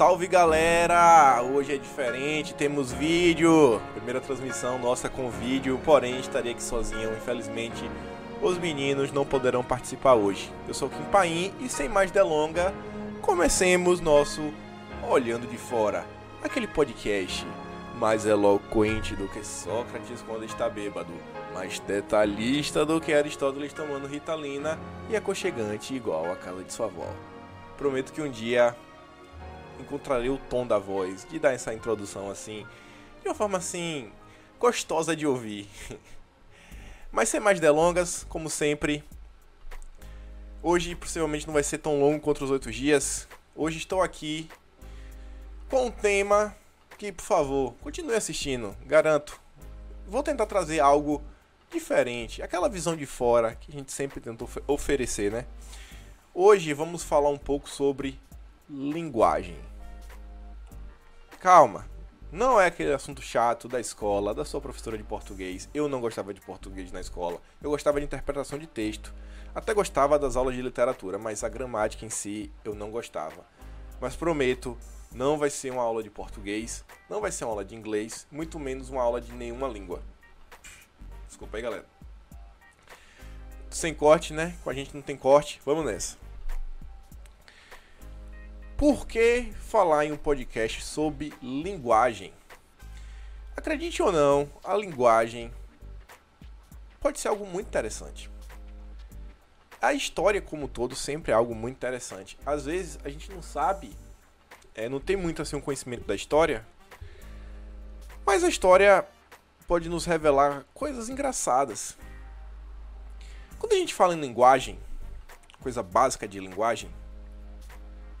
salve galera! Hoje é diferente, temos vídeo. Primeira transmissão nossa com vídeo, porém estaria aqui sozinho. Infelizmente, os meninos não poderão participar hoje. Eu sou Kim Paim e sem mais delonga, comecemos nosso Olhando de Fora, aquele podcast mais eloquente do que Sócrates quando está bêbado, mais detalhista do que Aristóteles tomando ritalina e aconchegante igual a casa de sua avó. Prometo que um dia encontrarei o tom da voz de dar essa introdução assim, de uma forma assim gostosa de ouvir. Mas sem mais delongas, como sempre, hoje possivelmente não vai ser tão longo quanto os outros dias. Hoje estou aqui com um tema que, por favor, continue assistindo, garanto. Vou tentar trazer algo diferente, aquela visão de fora que a gente sempre tentou oferecer, né? Hoje vamos falar um pouco sobre linguagem. Calma, não é aquele assunto chato da escola, da sua professora de português. Eu não gostava de português na escola. Eu gostava de interpretação de texto. Até gostava das aulas de literatura, mas a gramática em si eu não gostava. Mas prometo, não vai ser uma aula de português, não vai ser uma aula de inglês, muito menos uma aula de nenhuma língua. Desculpa aí, galera. Sem corte, né? Com a gente não tem corte. Vamos nessa. Por que falar em um podcast sobre linguagem? Acredite ou não, a linguagem pode ser algo muito interessante. A história como um todo sempre é algo muito interessante. Às vezes a gente não sabe, é, não tem muito assim um conhecimento da história, mas a história pode nos revelar coisas engraçadas. Quando a gente fala em linguagem, coisa básica de linguagem,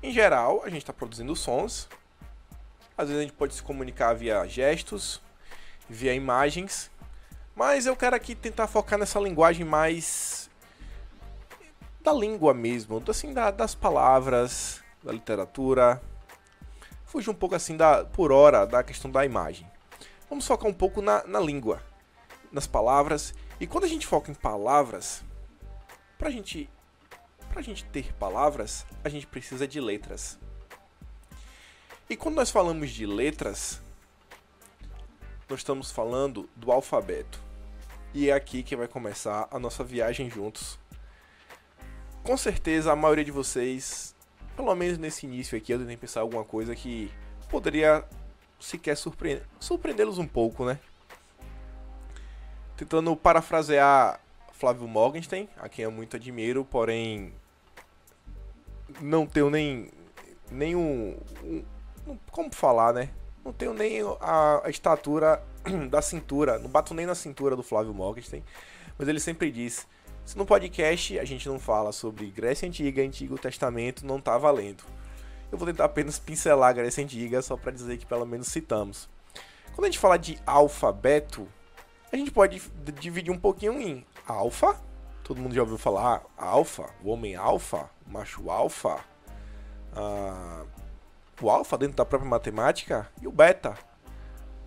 em geral, a gente está produzindo sons. Às vezes a gente pode se comunicar via gestos, via imagens. Mas eu quero aqui tentar focar nessa linguagem mais da língua mesmo, assim, da, das palavras, da literatura. Fugir um pouco assim da, por hora, da questão da imagem. Vamos focar um pouco na, na língua, nas palavras. E quando a gente foca em palavras, para a gente para a gente ter palavras, a gente precisa de letras. E quando nós falamos de letras, nós estamos falando do alfabeto. E é aqui que vai começar a nossa viagem juntos. Com certeza a maioria de vocês, pelo menos nesse início aqui, eu tentei pensar alguma coisa que poderia sequer surpreendê-los um pouco, né? Tentando parafrasear Flávio Morgenstern, a quem eu muito admiro, porém não tenho nem nenhum um, como falar, né? Não tenho nem a, a, estatura da cintura, não bato nem na cintura do Flávio Morgenstern, mas ele sempre diz: se no podcast a gente não fala sobre Grécia Antiga, Antigo Testamento, não tá valendo. Eu vou tentar apenas pincelar a Grécia Antiga só para dizer que pelo menos citamos. Quando a gente fala de alfabeto, a gente pode dividir um pouquinho em alfa, todo mundo já ouviu falar alfa, o homem alfa, macho alfa, ah, o alfa dentro da própria matemática e o beta.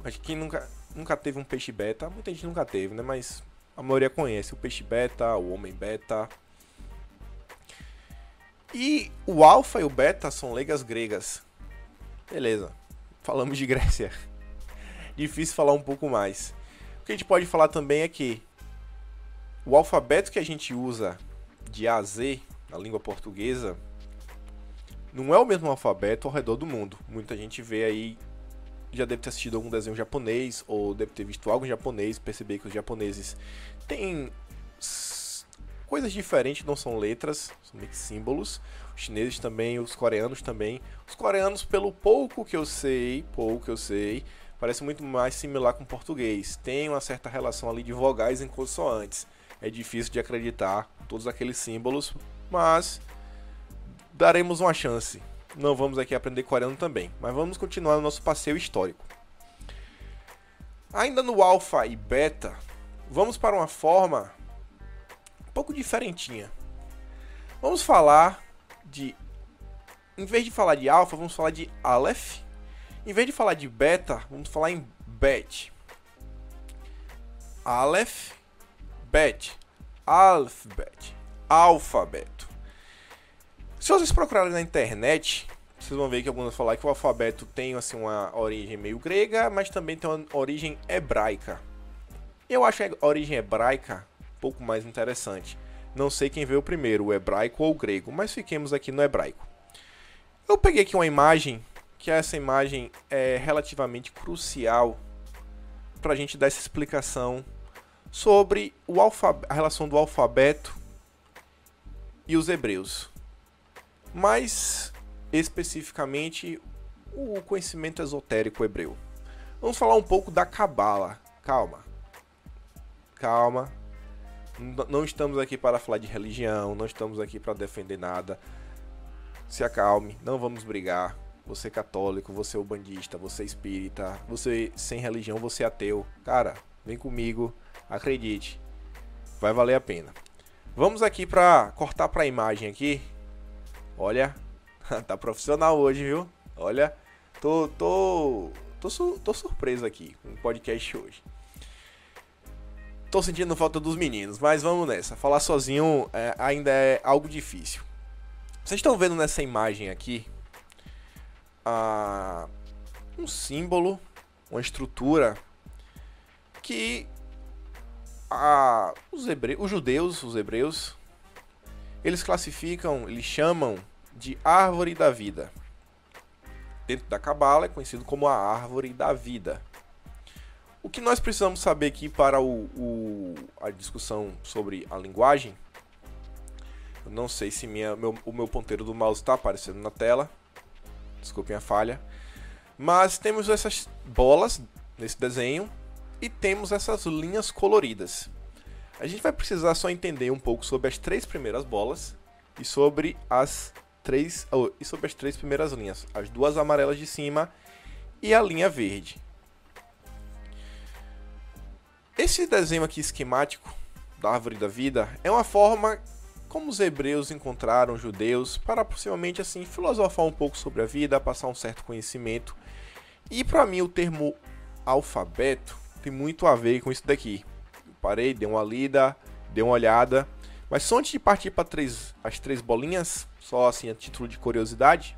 Acho que quem nunca, nunca teve um peixe beta, muita gente nunca teve, né? Mas a maioria conhece o peixe beta, o homem beta. E o alfa e o beta são legas gregas. Beleza. Falamos de Grécia. Difícil falar um pouco mais. O que a gente pode falar também é que o alfabeto que a gente usa de A a Z na língua portuguesa não é o mesmo alfabeto ao redor do mundo. Muita gente vê aí, já deve ter assistido algum desenho japonês ou deve ter visto algo em japonês, perceber que os japoneses têm coisas diferentes, não são letras, são meio que símbolos. Os chineses também, os coreanos também. Os coreanos, pelo pouco que eu sei, pouco que eu sei, parece muito mais similar com o português. Tem uma certa relação ali de vogais em consoantes é difícil de acreditar todos aqueles símbolos, mas daremos uma chance. Não vamos aqui aprender coreano também, mas vamos continuar no nosso passeio histórico. Ainda no alfa e beta, vamos para uma forma um pouco diferentinha. Vamos falar de em vez de falar de alfa, vamos falar de aleph. Em vez de falar de beta, vamos falar em bet. Aleph Bet. Alphabet. Alfabeto. Se vocês procurarem na internet vocês vão ver que alguns vão falar que o alfabeto tem assim uma origem meio grega, mas também tem uma origem hebraica. Eu acho a origem hebraica um pouco mais interessante. Não sei quem veio primeiro, o hebraico ou o grego, mas fiquemos aqui no hebraico. Eu peguei aqui uma imagem, que essa imagem é relativamente crucial para a gente dar essa explicação sobre o a relação do alfabeto e os hebreus. Mais especificamente o conhecimento esotérico hebreu. Vamos falar um pouco da Cabala. Calma. Calma. Não estamos aqui para falar de religião, não estamos aqui para defender nada. Se acalme, não vamos brigar. Você é católico, você é ubandista, você é espírita, você sem religião, você ateu. Cara, vem comigo, acredite. Vai valer a pena. Vamos aqui para cortar para a imagem aqui. Olha, tá profissional hoje, viu? Olha, tô tô tô, su tô surpreso aqui com o podcast hoje. Tô sentindo falta dos meninos, mas vamos nessa. Falar sozinho é, ainda é algo difícil. Vocês estão vendo nessa imagem aqui a, um símbolo, uma estrutura que a, os, hebre, os judeus, os hebreus, eles classificam, eles chamam de árvore da vida. Dentro da Cabala é conhecido como a árvore da vida. O que nós precisamos saber aqui para o, o a discussão sobre a linguagem, eu não sei se minha, meu, o meu ponteiro do mouse está aparecendo na tela, desculpem a falha, mas temos essas bolas nesse desenho e temos essas linhas coloridas. A gente vai precisar só entender um pouco sobre as três primeiras bolas e sobre as três oh, e sobre as três primeiras linhas, as duas amarelas de cima e a linha verde. Esse desenho aqui esquemático da árvore da vida é uma forma como os hebreus encontraram judeus para possivelmente assim filosofar um pouco sobre a vida, passar um certo conhecimento. E para mim o termo alfabeto tem muito a ver com isso daqui. parei, dei uma lida, dei uma olhada, mas só antes de partir para as três bolinhas, só assim a título de curiosidade,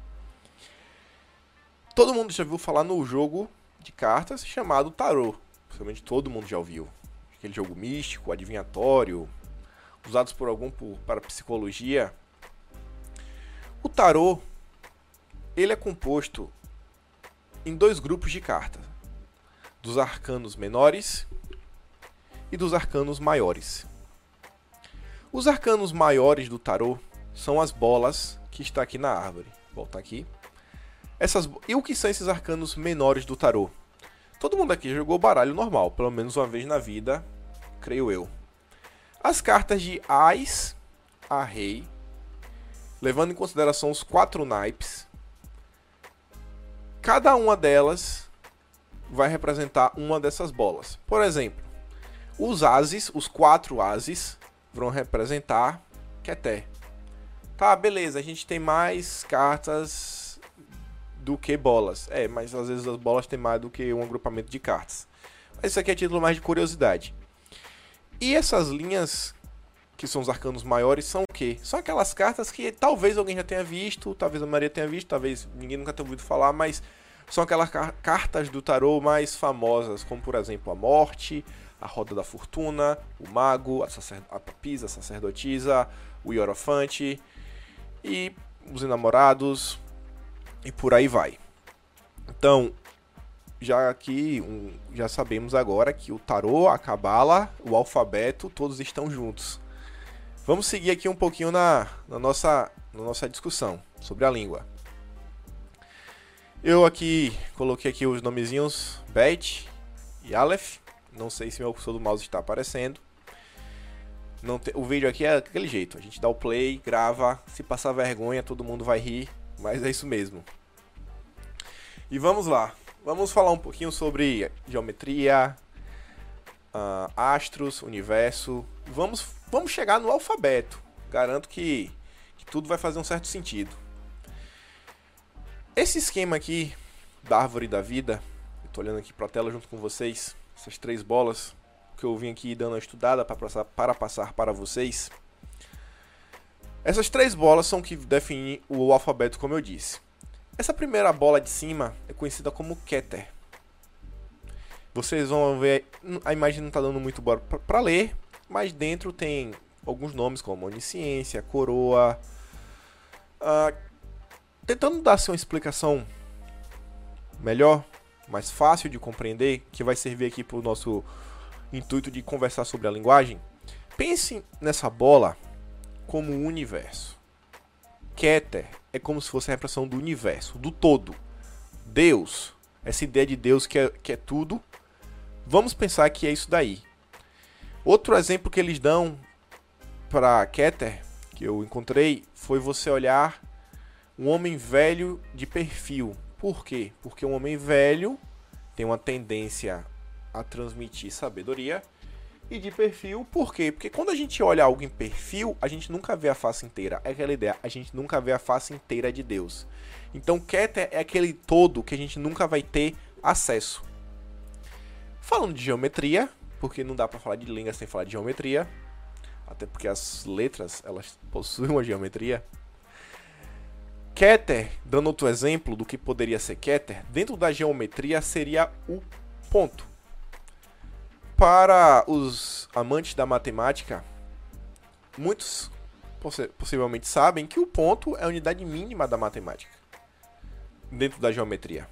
todo mundo já viu falar no jogo de cartas chamado Tarot. Possivelmente todo mundo já ouviu. Aquele jogo místico, adivinhatório, usados por algum por, para psicologia. O tarô ele é composto em dois grupos de cartas: dos arcanos menores e dos arcanos maiores. Os arcanos maiores do tarô são as bolas que está aqui na árvore. Volta aqui. Essas, e o que são esses arcanos menores do tarô? Todo mundo aqui jogou baralho normal, pelo menos uma vez na vida, creio eu. As cartas de Ais a Rei, levando em consideração os quatro naipes, cada uma delas vai representar uma dessas bolas. Por exemplo, os ases, os quatro ases, vão representar Keté. Tá, beleza, a gente tem mais cartas do que bolas. É, mas às vezes as bolas têm mais do que um agrupamento de cartas. Mas isso aqui é título mais de curiosidade. E essas linhas, que são os arcanos maiores, são o quê? São aquelas cartas que talvez alguém já tenha visto, talvez a Maria tenha visto, talvez ninguém nunca tenha ouvido falar, mas são aquelas car cartas do tarô mais famosas, como por exemplo a Morte, a Roda da Fortuna, o Mago, a, a Papisa, a Sacerdotisa, o Hierofante e os Enamorados, e por aí vai. Então, já aqui um, já sabemos agora que o tarô, a cabala, o alfabeto, todos estão juntos. Vamos seguir aqui um pouquinho na, na, nossa, na nossa discussão sobre a língua. Eu aqui coloquei aqui os nomezinhos Bet e Aleph. Não sei se meu cursor do mouse está aparecendo. Te... O vídeo aqui é daquele jeito. A gente dá o play, grava. Se passar vergonha, todo mundo vai rir. Mas é isso mesmo. E vamos lá. Vamos falar um pouquinho sobre geometria, uh, astros, universo. Vamos, vamos chegar no alfabeto. Garanto que, que tudo vai fazer um certo sentido. Esse esquema aqui da árvore da vida, eu tô olhando aqui para a tela junto com vocês, essas três bolas que eu vim aqui dando uma estudada para passar, para passar para vocês. Essas três bolas são que definem o alfabeto, como eu disse. Essa primeira bola de cima é conhecida como Keter. Vocês vão ver, a imagem não está dando muito boa para ler, mas dentro tem alguns nomes como onisciência, coroa. Uh, tentando dar assim, uma explicação melhor, mais fácil de compreender, que vai servir aqui para o nosso intuito de conversar sobre a linguagem. Pense nessa bola como um universo. Keter é como se fosse a representação do universo, do todo. Deus, essa ideia de Deus que é, que é tudo, vamos pensar que é isso daí. Outro exemplo que eles dão para Keter, que eu encontrei, foi você olhar um homem velho de perfil. Por quê? Porque um homem velho tem uma tendência a transmitir sabedoria e de perfil, por quê? Porque quando a gente olha algo em perfil, a gente nunca vê a face inteira. É aquela ideia, a gente nunca vê a face inteira de Deus. Então, Keter é aquele todo que a gente nunca vai ter acesso. Falando de geometria, porque não dá para falar de língua sem falar de geometria, até porque as letras, elas possuem uma geometria. Keter, dando outro exemplo do que poderia ser Keter, dentro da geometria seria o ponto. Para os amantes da matemática, muitos possivelmente sabem que o ponto é a unidade mínima da matemática dentro da geometria.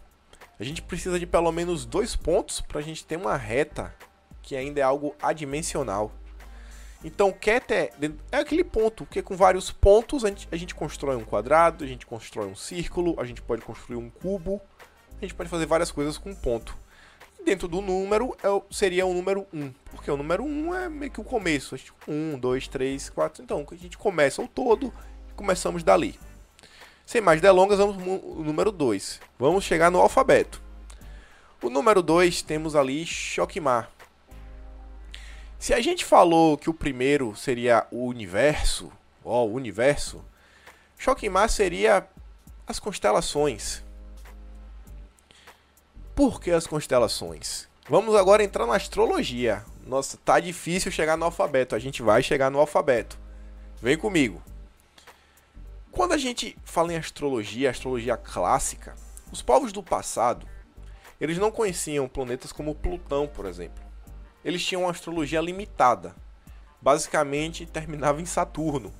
A gente precisa de pelo menos dois pontos para a gente ter uma reta que ainda é algo adimensional. Então, ket é, é aquele ponto que com vários pontos a gente, a gente constrói um quadrado, a gente constrói um círculo, a gente pode construir um cubo, a gente pode fazer várias coisas com ponto dentro do número é, seria o número 1, porque o número 1 é meio que o começo. 1, 2, 3, 4. Então, a gente começa o todo e começamos dali. Sem mais delongas, vamos o número 2. Vamos chegar no alfabeto. O número 2 temos ali Shokimar. Se a gente falou que o primeiro seria o universo, ó, o universo, Shokimar seria as constelações. Por que as constelações? Vamos agora entrar na astrologia. Nossa, tá difícil chegar no alfabeto. A gente vai chegar no alfabeto. Vem comigo. Quando a gente fala em astrologia, astrologia clássica, os povos do passado, eles não conheciam planetas como Plutão, por exemplo. Eles tinham uma astrologia limitada. Basicamente, terminava em Saturno.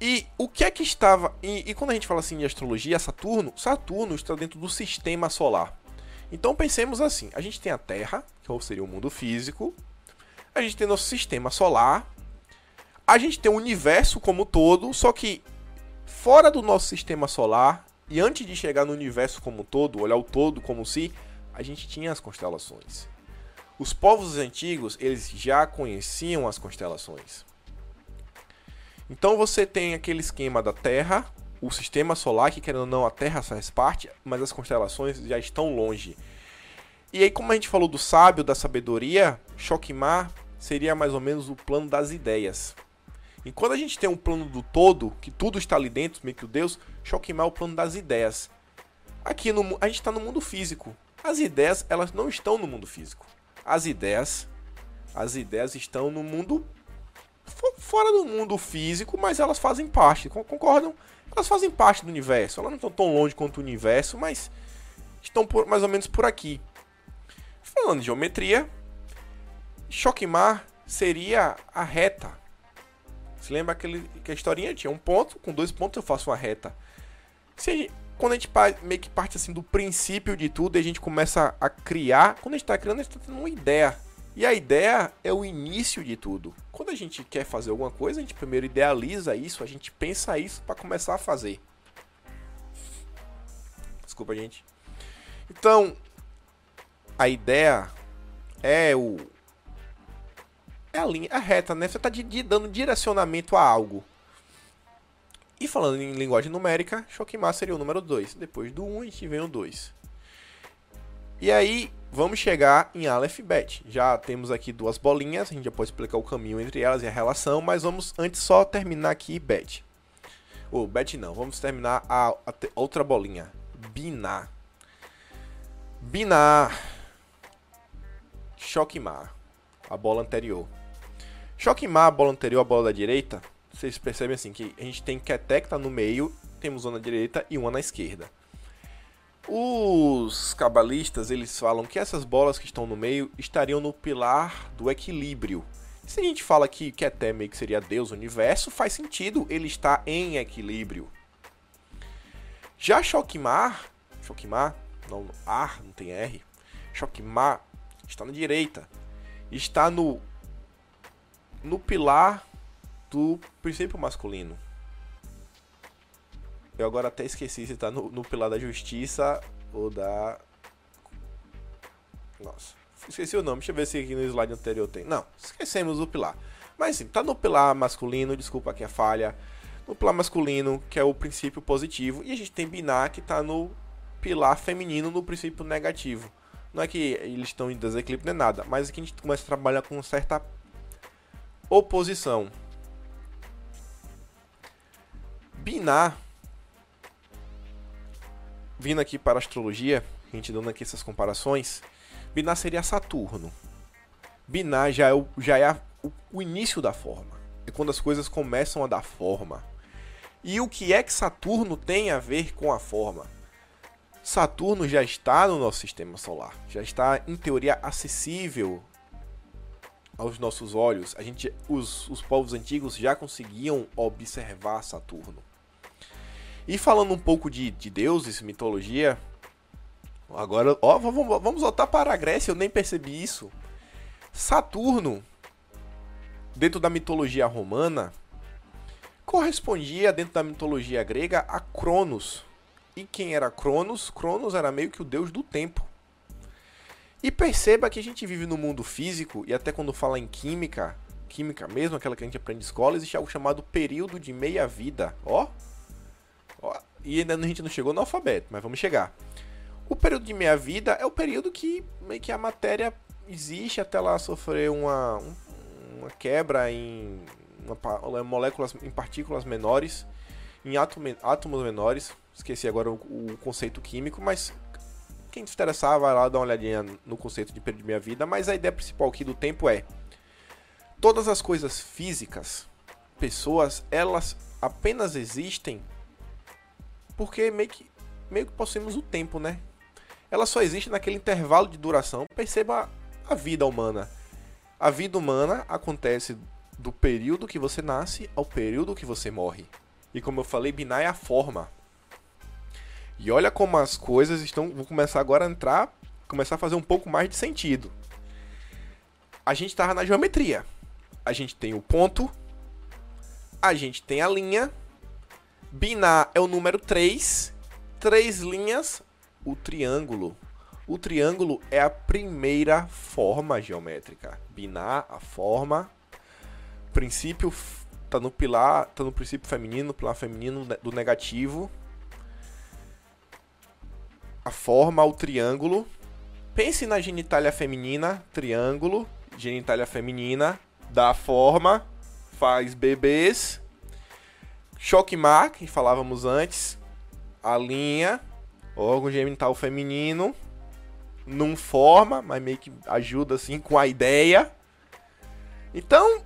E o que é que estava. E, e, quando a gente fala assim de astrologia, Saturno, Saturno está dentro do sistema solar. Então pensemos assim: a gente tem a Terra, que seria o mundo físico, a gente tem nosso sistema solar, a gente tem o universo como todo, só que fora do nosso sistema solar, e antes de chegar no universo como todo, olhar o todo como se, a gente tinha as constelações. Os povos antigos, eles já conheciam as constelações. Então você tem aquele esquema da Terra, o sistema solar, que querendo ou não a Terra faz parte, mas as constelações já estão longe. E aí, como a gente falou do sábio, da sabedoria, Shokimar seria mais ou menos o plano das ideias. E quando a gente tem um plano do todo, que tudo está ali dentro, meio que o Deus, Shokimar é o plano das ideias. Aqui no, a gente está no mundo físico. As ideias, elas não estão no mundo físico. As ideias, as ideias estão no mundo fora do mundo físico, mas elas fazem parte, concordam? Elas fazem parte do universo. Elas não estão tão longe quanto o universo, mas estão por, mais ou menos por aqui. Falando de geometria, Shokimar seria a reta. Se lembra aquele, que a historinha tinha um ponto, com dois pontos eu faço uma reta. Se quando a gente meio que parte assim do princípio de tudo e a gente começa a criar, quando a gente está criando, a gente está tendo uma ideia. E a ideia é o início de tudo. Quando a gente quer fazer alguma coisa, a gente primeiro idealiza isso, a gente pensa isso para começar a fazer. Desculpa, gente. Então, a ideia é o é a linha, é a reta, né? Você está dando direcionamento a algo. E falando em linguagem numérica, Shokimar seria o número 2. Depois do 1, um, a gente vem o 2. E aí, vamos chegar em Aleph Bet. Já temos aqui duas bolinhas, a gente já pode explicar o caminho entre elas e a relação, mas vamos antes só terminar aqui Bet. Ou oh, Bet não, vamos terminar a, a, outra bolinha. Binar. Binar. Shokimar. A bola anterior. Shokimar, a bola anterior, a bola da direita. Vocês percebem assim que a gente tem Ketek tá no meio, temos uma na direita e uma na esquerda. Os cabalistas, eles falam que essas bolas que estão no meio estariam no pilar do equilíbrio. Se a gente fala que Keté meio que seria Deus, o universo, faz sentido, ele está em equilíbrio. Já Shokimar, Shokimar, não, Ar, não tem R. Shokimar está na direita. Está no no pilar do princípio masculino. Eu agora até esqueci se está no, no pilar da justiça ou da. Nossa, esqueci o nome. Deixa eu ver se aqui no slide anterior tem. Não, esquecemos o pilar. Mas sim, tá no pilar masculino, desculpa aqui a falha. No pilar masculino, que é o princípio positivo. E a gente tem Binar, que tá no pilar feminino, no princípio negativo. Não é que eles estão em desequilíbrio nem nada, mas aqui a gente começa a trabalhar com certa oposição. Binar, vindo aqui para a astrologia, a gente dando aqui essas comparações, Binar seria Saturno. Binar já é, o, já é a, o, o início da forma. É quando as coisas começam a dar forma. E o que é que Saturno tem a ver com a forma? Saturno já está no nosso sistema solar, já está em teoria acessível aos nossos olhos. A gente, os, os povos antigos já conseguiam observar Saturno. E falando um pouco de, de deuses, mitologia, agora, ó, vamos, vamos voltar para a Grécia, eu nem percebi isso. Saturno, dentro da mitologia romana, correspondia, dentro da mitologia grega, a Cronos. E quem era Cronos? Cronos era meio que o deus do tempo. E perceba que a gente vive no mundo físico, e até quando fala em química, química mesmo, aquela que a gente aprende em escola, existe algo chamado período de meia-vida. Ó, e ainda a gente não chegou no alfabeto, mas vamos chegar. O período de meia-vida é o período que meio que a matéria existe até ela sofrer uma, uma quebra em uma, moléculas, em partículas menores, em átomo, átomos menores. Esqueci agora o, o, conceito químico, mas quem se interessar vai lá dar uma olhadinha no conceito de período de meia-vida. Mas a ideia principal aqui do tempo é todas as coisas físicas, pessoas, elas apenas existem porque meio que, meio que possuímos o tempo, né? Ela só existe naquele intervalo de duração. Perceba a vida humana. A vida humana acontece do período que você nasce ao período que você morre. E como eu falei, Binar é a forma. E olha como as coisas estão. Vou começar agora a entrar. Começar a fazer um pouco mais de sentido. A gente estava na geometria. A gente tem o ponto. A gente tem a linha. Binar é o número 3. Três linhas, o triângulo. O triângulo é a primeira forma geométrica. Binar, a forma. Princípio tá no pilar, tá no princípio feminino, pilar feminino do negativo. A forma, o triângulo. Pense na genitália feminina, triângulo, genitália feminina, dá forma, faz bebês Choquemar, que falávamos antes. A linha, órgão genital feminino. Não forma, mas meio que ajuda assim com a ideia. Então,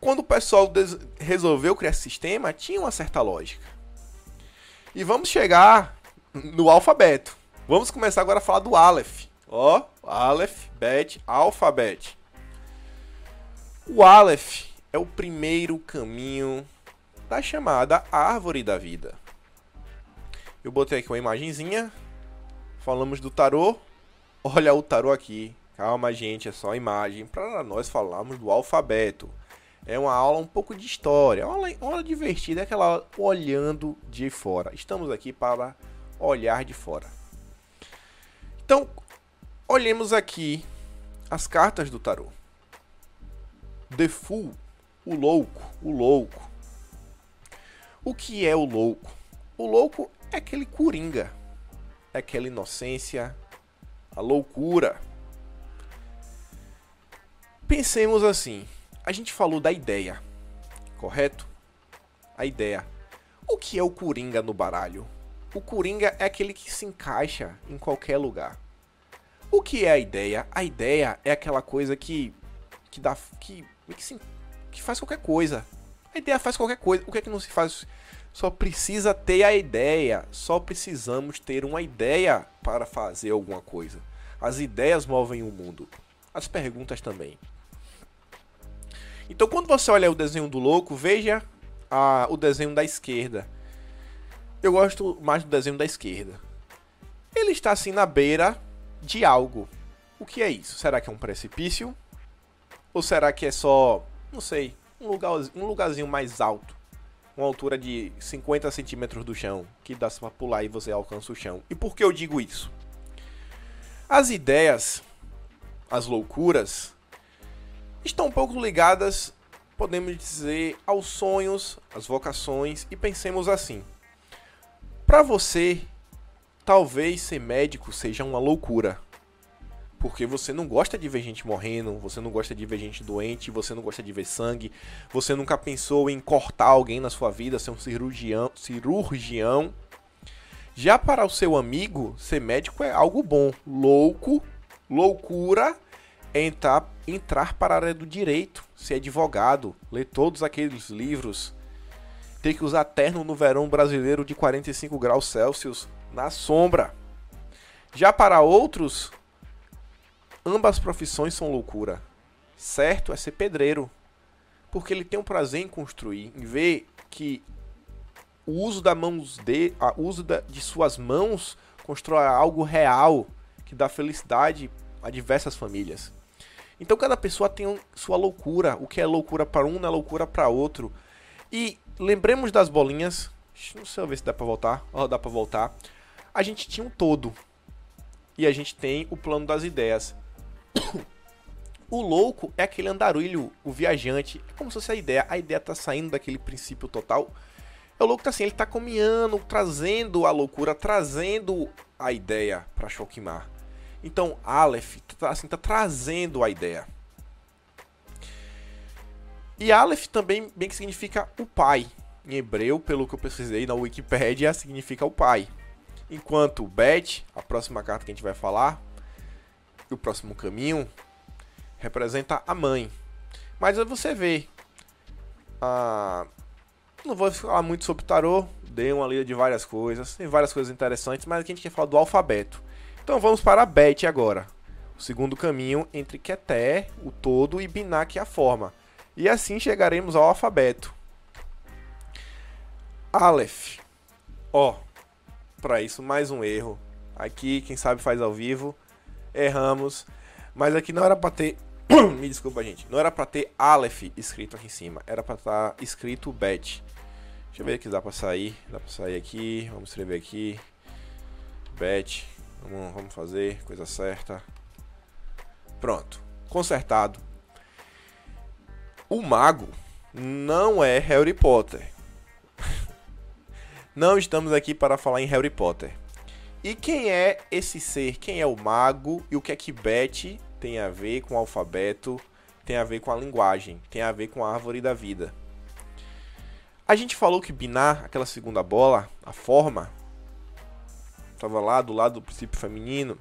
quando o pessoal resolveu criar esse sistema, tinha uma certa lógica. E vamos chegar no alfabeto. Vamos começar agora a falar do Aleph. Ó, Aleph, Bet, alfabeto. O Aleph é o primeiro caminho da chamada Árvore da Vida. Eu botei aqui uma imagenzinha, falamos do tarô. Olha o tarô aqui. Calma, gente, é só imagem para nós falarmos do alfabeto. É uma aula um pouco de história, uma aula, uma aula divertida, é aquela olhando de fora. Estamos aqui para olhar de fora. Então, olhemos aqui as cartas do tarô. The Fool, o louco, o louco. O que é o louco? O louco é aquele coringa, é aquela inocência, a loucura. Pensemos assim: a gente falou da ideia, correto? A ideia. O que é o coringa no baralho? O coringa é aquele que se encaixa em qualquer lugar. O que é a ideia? A ideia é aquela coisa que que dá que que, se, que faz qualquer coisa. Ideia faz qualquer coisa. O que é que não se faz só precisa ter a ideia. Só precisamos ter uma ideia para fazer alguma coisa. As ideias movem o mundo. As perguntas também. Então, quando você olha o desenho do louco, veja a, o desenho da esquerda. Eu gosto mais do desenho da esquerda. Ele está assim na beira de algo. O que é isso? Será que é um precipício? Ou será que é só, não sei, um, lugar, um lugarzinho mais alto? Uma altura de 50 centímetros do chão, que dá para pular e você alcança o chão. E por que eu digo isso? As ideias, as loucuras, estão um pouco ligadas, podemos dizer, aos sonhos, às vocações, e pensemos assim. Para você, talvez ser médico seja uma loucura. Porque você não gosta de ver gente morrendo, você não gosta de ver gente doente, você não gosta de ver sangue, você nunca pensou em cortar alguém na sua vida, ser um cirurgião, cirurgião. Já para o seu amigo, ser médico é algo bom. Louco, loucura é entrar, entrar para a área do direito, ser advogado, ler todos aqueles livros, ter que usar terno no verão brasileiro de 45 graus Celsius na sombra. Já para outros, Ambas profissões são loucura. Certo é ser pedreiro, porque ele tem um prazer em construir, em ver que o uso da mãos de, o uso da, de suas mãos constrói algo real que dá felicidade a diversas famílias. Então cada pessoa tem sua loucura. O que é loucura para um não é loucura para outro. E lembremos das bolinhas. Não sei ver se dá para voltar. Oh, dá para voltar. A gente tinha um todo. E a gente tem o plano das ideias. O louco é aquele andarilho, o viajante. É como se fosse a ideia. A ideia tá saindo daquele princípio total. É o louco tá assim, ele tá caminhando, trazendo a loucura, trazendo a ideia para Shokimar. Então, Aleph tá, assim, tá trazendo a ideia. E Aleph também bem que significa o pai. Em hebreu, pelo que eu pesquisei na Wikipedia, significa o pai. Enquanto Bet, a próxima carta que a gente vai falar, e o próximo caminho representa a mãe. Mas você vê. Ah, não vou falar muito sobre tarô, dei uma lida de várias coisas, tem várias coisas interessantes, mas aqui a gente quer falar do alfabeto. Então vamos para a Bet agora. O segundo caminho entre Keter, o todo, e Binak, a forma. E assim chegaremos ao alfabeto. Aleph. Ó, para isso mais um erro. Aqui, quem sabe faz ao vivo erramos. Mas aqui não era pra ter. Me desculpa, gente. Não era pra ter Aleph escrito aqui em cima. Era pra estar tá escrito Bet. Deixa eu ver aqui, dá pra sair. Dá pra sair aqui. Vamos escrever aqui. Bet. Vamos, vamos fazer. Coisa certa. Pronto. Consertado. O mago não é Harry Potter. não estamos aqui para falar em Harry Potter. E quem é esse ser? Quem é o mago? E o que é que Bet tem a ver com o alfabeto? Tem a ver com a linguagem? Tem a ver com a árvore da vida? A gente falou que Binar, aquela segunda bola, a forma, estava lá do lado do princípio feminino.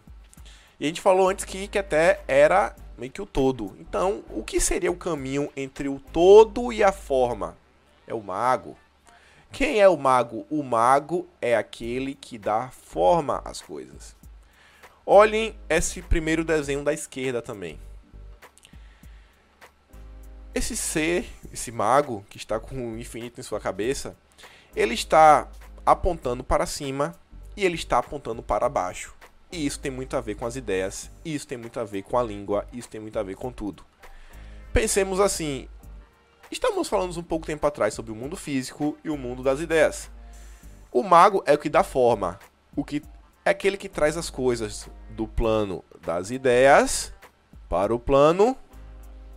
E a gente falou antes que, que até era meio que o todo. Então, o que seria o caminho entre o todo e a forma? É o mago. Quem é o mago? O mago é aquele que dá forma às coisas. Olhem esse primeiro desenho da esquerda também. Esse ser, esse mago que está com o infinito em sua cabeça, ele está apontando para cima e ele está apontando para baixo. E isso tem muito a ver com as ideias, isso tem muito a ver com a língua, isso tem muito a ver com tudo. Pensemos assim, Estamos falando um pouco tempo atrás sobre o mundo físico e o mundo das ideias. O mago é o que dá forma, o que é aquele que traz as coisas do plano das ideias para o plano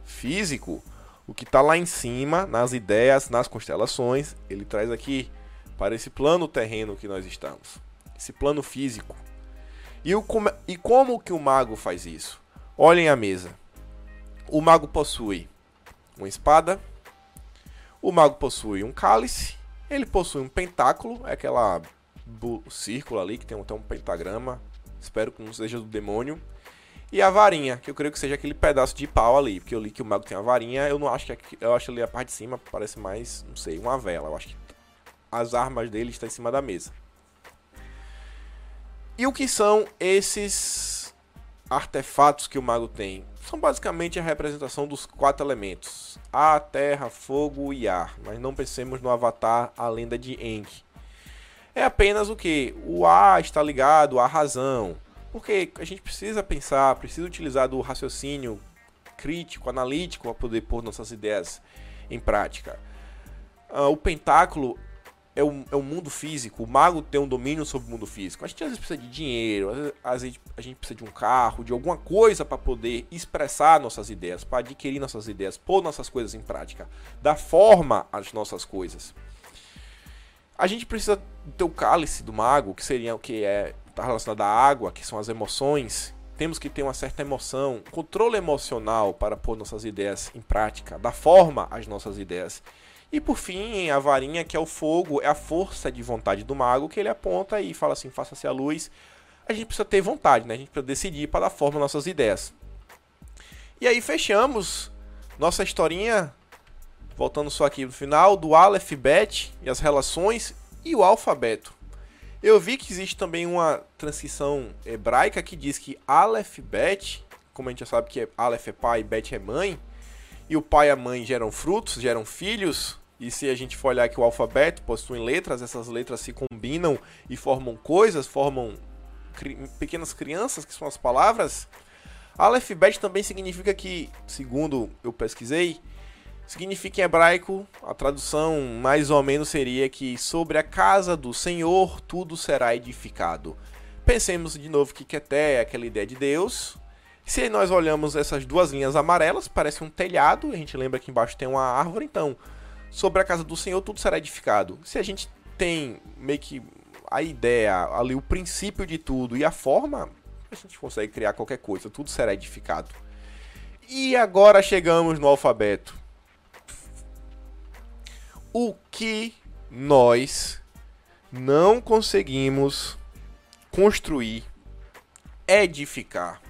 físico. O que está lá em cima, nas ideias, nas constelações, ele traz aqui para esse plano terreno que nós estamos, esse plano físico. E, o, e como que o mago faz isso? Olhem a mesa. O mago possui uma espada, o mago possui um cálice, ele possui um pentáculo, é aquela círculo ali que tem até um pentagrama, espero que não seja do demônio. E a varinha, que eu creio que seja aquele pedaço de pau ali, porque eu li que o mago tem a varinha, eu não acho que eu acho ali a parte de cima parece mais, não sei, uma vela, eu acho que as armas dele estão em cima da mesa. E o que são esses artefatos que o mago tem? São basicamente a representação dos quatro elementos: ar, terra, fogo e ar. Mas não pensemos no Avatar, a lenda de Enki. É apenas o que? O ar está ligado à razão. Porque a gente precisa pensar, precisa utilizar do raciocínio crítico, analítico para poder pôr nossas ideias em prática. Uh, o pentáculo é o, é mundo físico, o mago tem um domínio sobre o mundo físico. A gente às vezes precisa de dinheiro, às vezes a gente precisa de um carro, de alguma coisa para poder expressar nossas ideias, para adquirir nossas ideias, pôr nossas coisas em prática, dar forma às nossas coisas. A gente precisa ter o cálice do mago, que seria o que é está relacionado à água, que são as emoções, temos que ter uma certa emoção, controle emocional para pôr nossas ideias em prática, dar forma às nossas ideias. E por fim, a varinha, que é o fogo, é a força de vontade do mago, que ele aponta e fala assim: faça-se a luz. A gente precisa ter vontade, né? A gente precisa decidir para dar forma às nossas ideias. E aí fechamos nossa historinha, voltando só aqui no final, do Aleph Bet e as relações e o alfabeto. Eu vi que existe também uma transição hebraica que diz que Aleph, Bet, como a gente já sabe que é Aleph é pai, Bet é mãe, e o pai e a mãe geram frutos, geram filhos, e se a gente for olhar que o alfabeto possui letras, essas letras se combinam e formam coisas, formam cri pequenas crianças, que são as palavras. Aleph Bet também significa que, segundo eu pesquisei, Significa em hebraico, a tradução mais ou menos seria que sobre a casa do Senhor tudo será edificado. Pensemos de novo que Keté é aquela ideia de Deus. Se nós olhamos essas duas linhas amarelas, parece um telhado, a gente lembra que embaixo tem uma árvore, então sobre a casa do Senhor tudo será edificado. Se a gente tem meio que a ideia, ali o princípio de tudo e a forma, a gente consegue criar qualquer coisa, tudo será edificado. E agora chegamos no alfabeto o que nós não conseguimos construir, edificar,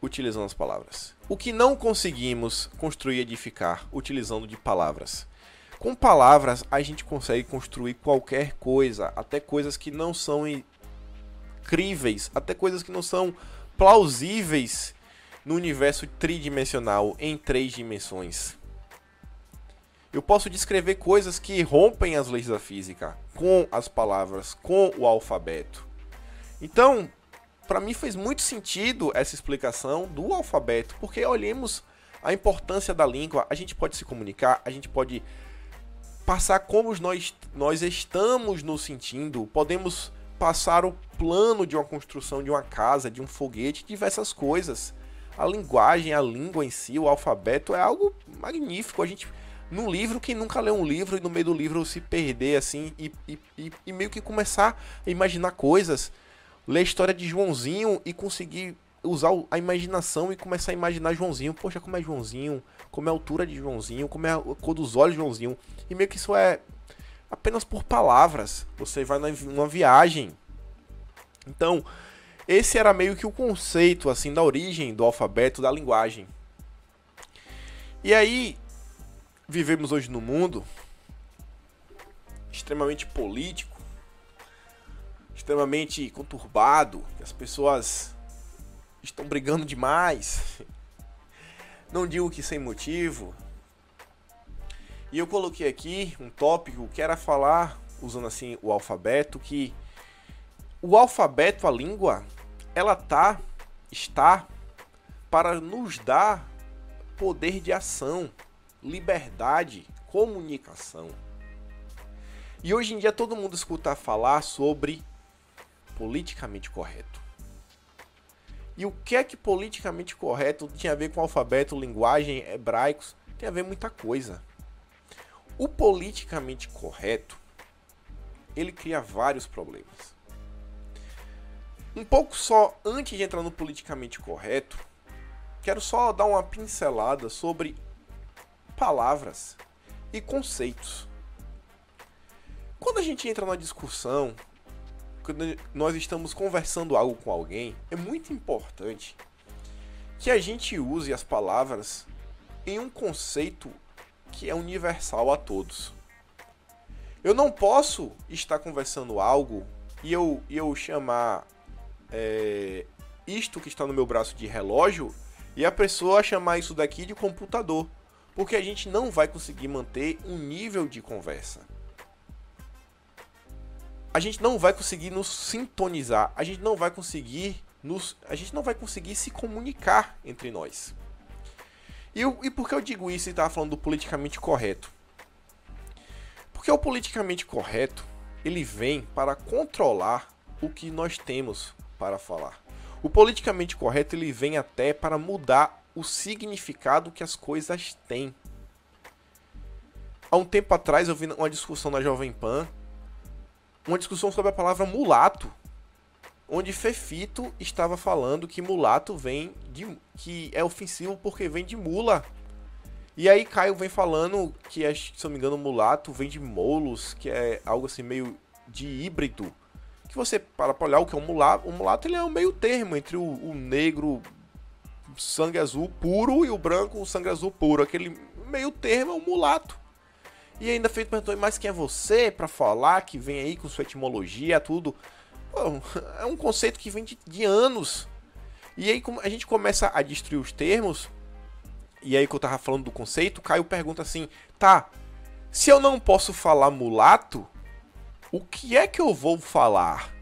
utilizando as palavras. O que não conseguimos construir, edificar, utilizando de palavras. Com palavras, a gente consegue construir qualquer coisa, até coisas que não são incríveis, até coisas que não são plausíveis no universo tridimensional em três dimensões. Eu posso descrever coisas que rompem as leis da física com as palavras, com o alfabeto. Então, para mim fez muito sentido essa explicação do alfabeto, porque olhemos a importância da língua, a gente pode se comunicar, a gente pode passar como nós, nós estamos nos sentindo, podemos passar o plano de uma construção de uma casa, de um foguete, diversas coisas a linguagem, a língua em si, o alfabeto é algo magnífico. A gente num livro, quem nunca lê um livro e no meio do livro se perder assim e, e, e meio que começar a imaginar coisas, ler a história de Joãozinho e conseguir usar a imaginação e começar a imaginar Joãozinho, poxa, como é Joãozinho, como é a altura de Joãozinho, como é a cor dos olhos de Joãozinho. E meio que isso é apenas por palavras. Você vai numa viagem. Então, esse era meio que o conceito assim da origem do alfabeto, da linguagem. E aí vivemos hoje no mundo extremamente político, extremamente conturbado, as pessoas estão brigando demais. Não digo que sem motivo. E eu coloquei aqui um tópico que era falar, usando assim o alfabeto, que o alfabeto, a língua, ela tá está para nos dar poder de ação, liberdade, comunicação. E hoje em dia todo mundo escuta falar sobre politicamente correto. E o que é que politicamente correto tinha a ver com alfabeto, linguagem, hebraicos? Tem a ver muita coisa. O politicamente correto, ele cria vários problemas. Um pouco só antes de entrar no politicamente correto, quero só dar uma pincelada sobre palavras e conceitos. Quando a gente entra numa discussão, quando nós estamos conversando algo com alguém, é muito importante que a gente use as palavras em um conceito que é universal a todos. Eu não posso estar conversando algo e eu, eu chamar é, isto que está no meu braço de relógio e a pessoa chamar isso daqui de computador. Porque a gente não vai conseguir manter um nível de conversa. A gente não vai conseguir nos sintonizar, a gente não vai conseguir nos, a gente não vai conseguir se comunicar entre nós. E, e por que eu digo isso e estava falando do politicamente correto? Porque o politicamente correto ele vem para controlar o que nós temos para falar. O politicamente correto ele vem até para mudar o significado que as coisas têm. Há um tempo atrás eu vi uma discussão na Jovem Pan, uma discussão sobre a palavra mulato, onde Fefito estava falando que mulato vem de que é ofensivo porque vem de mula. E aí Caio vem falando que, se não me engano, mulato vem de molos, que é algo assim meio de híbrido. Que você para pra olhar o que é um mulato, o mulato ele é um meio termo entre o, o negro sangue azul puro e o branco sangue azul puro. Aquele meio termo é um mulato. E ainda feito perguntou, mas quem é você para falar que vem aí com sua etimologia, tudo? Pô, é um conceito que vem de, de, anos. E aí a gente começa a destruir os termos. E aí que eu tava falando do conceito, Caio pergunta assim: "Tá, se eu não posso falar mulato, o que é que eu vou falar?"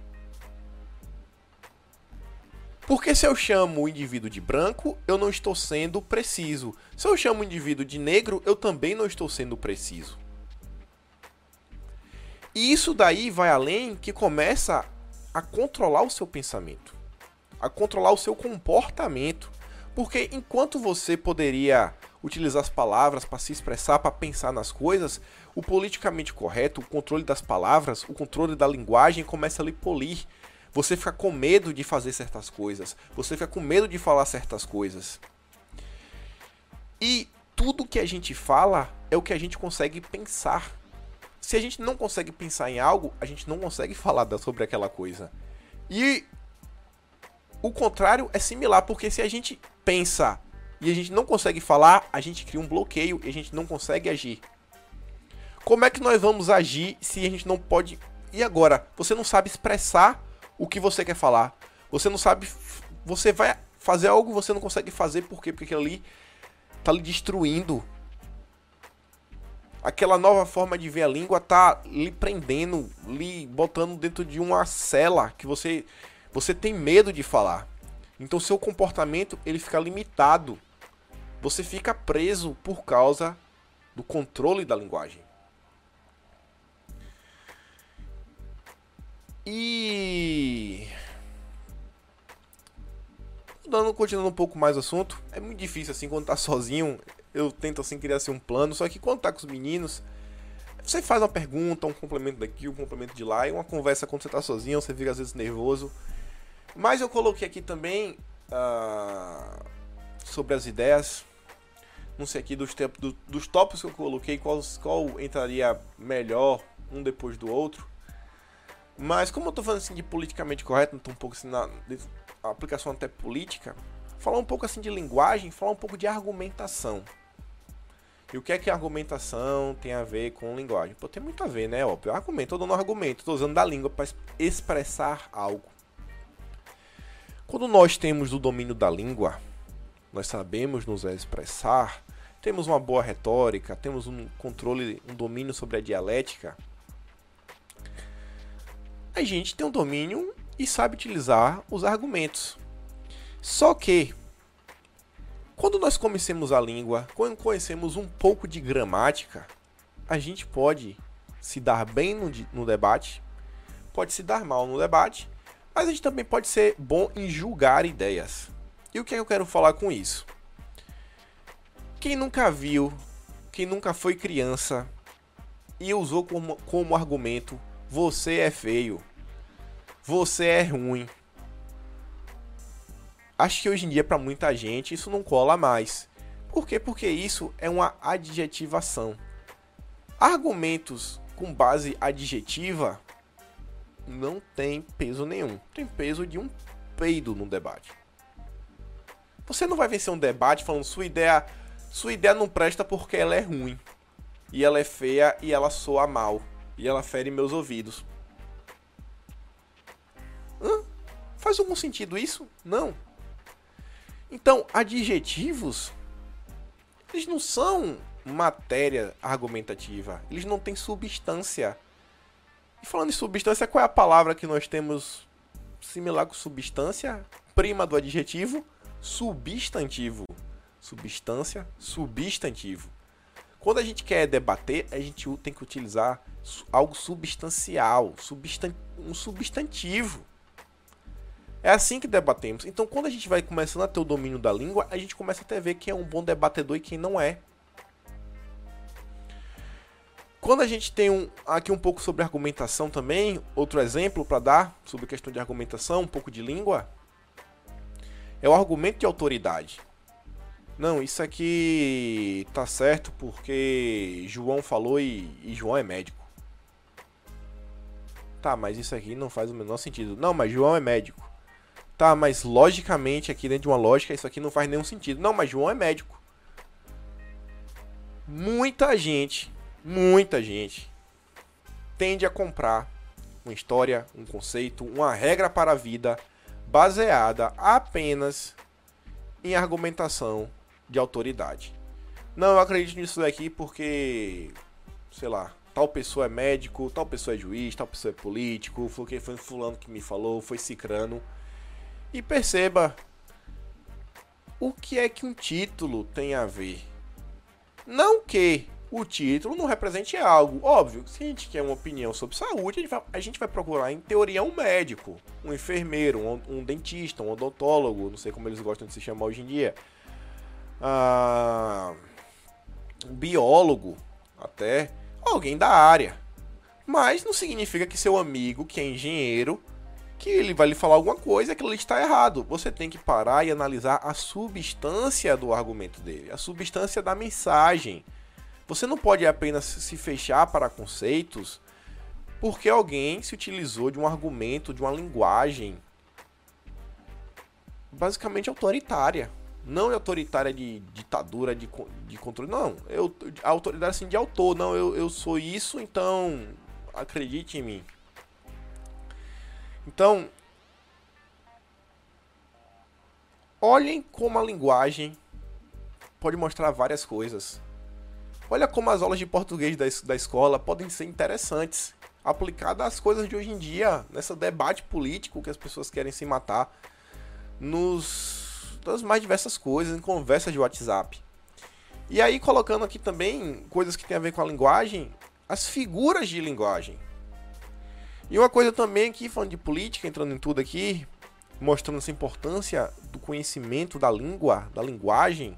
Porque se eu chamo o indivíduo de branco, eu não estou sendo preciso. Se eu chamo o indivíduo de negro, eu também não estou sendo preciso. E isso daí vai além que começa a controlar o seu pensamento, a controlar o seu comportamento. Porque enquanto você poderia utilizar as palavras para se expressar, para pensar nas coisas, o politicamente correto, o controle das palavras, o controle da linguagem começa a lhe polir você fica com medo de fazer certas coisas. Você fica com medo de falar certas coisas. E tudo que a gente fala é o que a gente consegue pensar. Se a gente não consegue pensar em algo, a gente não consegue falar sobre aquela coisa. E o contrário é similar, porque se a gente pensa e a gente não consegue falar, a gente cria um bloqueio e a gente não consegue agir. Como é que nós vamos agir se a gente não pode. E agora? Você não sabe expressar o que você quer falar. Você não sabe. Você vai fazer algo você não consegue fazer, por quê? Porque aquilo ali tá lhe destruindo. Aquela nova forma de ver a língua tá lhe prendendo, lhe botando dentro de uma cela que você você tem medo de falar. Então seu comportamento ele fica limitado. Você fica preso por causa do controle da linguagem. E. Dando, continuando um pouco mais o assunto, é muito difícil assim quando tá sozinho. Eu tento assim criar assim, um plano, só que quando tá com os meninos, você faz uma pergunta, um complemento daqui, um complemento de lá, e uma conversa quando você tá sozinho, você fica às vezes nervoso. Mas eu coloquei aqui também uh, sobre as ideias. Não sei aqui dos, tempos, do, dos tópicos que eu coloquei, qual, qual entraria melhor um depois do outro. Mas como eu tô falando assim de politicamente correto, tô um pouco assim na aplicação até política, falar um pouco assim de linguagem, falar um pouco de argumentação. E o que é que argumentação tem a ver com linguagem? Pô, tem muito a ver, né? Óbvio. Argumento, tô dando argumento, tô usando da língua para expressar algo. Quando nós temos o domínio da língua, nós sabemos nos expressar, temos uma boa retórica, temos um controle, um domínio sobre a dialética, a gente tem um domínio e sabe utilizar os argumentos. Só que, quando nós conhecemos a língua, quando conhecemos um pouco de gramática, a gente pode se dar bem no, no debate, pode se dar mal no debate, mas a gente também pode ser bom em julgar ideias. E o que, é que eu quero falar com isso? Quem nunca viu, quem nunca foi criança e usou como, como argumento você é feio. Você é ruim. Acho que hoje em dia, para muita gente, isso não cola mais. Por quê? Porque isso é uma adjetivação. Argumentos com base adjetiva não tem peso nenhum. Tem peso de um peido no debate. Você não vai vencer um debate falando sua ideia, sua ideia não presta porque ela é ruim. e ela é feia e ela soa mal e ela fere meus ouvidos. Hã? Faz algum sentido isso? Não. Então, adjetivos eles não são matéria argumentativa, eles não têm substância. E falando em substância, qual é a palavra que nós temos similar com substância? Prima do adjetivo? Substantivo. Substância, substantivo. Quando a gente quer debater, a gente tem que utilizar algo substancial, substan um substantivo. É assim que debatemos. Então, quando a gente vai começando a ter o domínio da língua, a gente começa até a ver quem é um bom debatedor e quem não é. Quando a gente tem um, aqui um pouco sobre argumentação também, outro exemplo para dar sobre a questão de argumentação, um pouco de língua, é o argumento de autoridade. Não, isso aqui tá certo porque João falou e, e João é médico. Tá, mas isso aqui não faz o menor sentido. Não, mas João é médico. Tá, mas logicamente, aqui dentro de uma lógica, isso aqui não faz nenhum sentido. Não, mas João é médico. Muita gente, muita gente tende a comprar uma história, um conceito, uma regra para a vida baseada apenas em argumentação de autoridade. Não, eu acredito nisso daqui porque, sei lá, tal pessoa é médico, tal pessoa é juiz, tal pessoa é político, foi fulano que me falou, foi cicrano. E perceba o que é que um título tem a ver. Não que o título não represente algo. Óbvio, se a gente quer uma opinião sobre saúde, a gente vai, a gente vai procurar, em teoria, um médico, um enfermeiro, um, um, dentista, um odontólogo, não sei como eles gostam de se chamar hoje em dia. Ah, um biólogo, até alguém da área. Mas não significa que seu amigo, que é engenheiro, que ele vai lhe falar alguma coisa e aquilo ali está errado. Você tem que parar e analisar a substância do argumento dele, a substância da mensagem. Você não pode apenas se fechar para conceitos porque alguém se utilizou de um argumento, de uma linguagem basicamente autoritária. Não é autoritária de ditadura, de, de controle. Não, eu, a autoridade assim de autor. Não, eu, eu sou isso, então acredite em mim. Então, olhem como a linguagem pode mostrar várias coisas. Olha como as aulas de português da, da escola podem ser interessantes, aplicadas às coisas de hoje em dia, nesse debate político que as pessoas querem se matar, nos das mais diversas coisas, em conversas de WhatsApp. E aí colocando aqui também coisas que tem a ver com a linguagem, as figuras de linguagem. E uma coisa também aqui, falando de política, entrando em tudo aqui, mostrando essa importância do conhecimento da língua, da linguagem,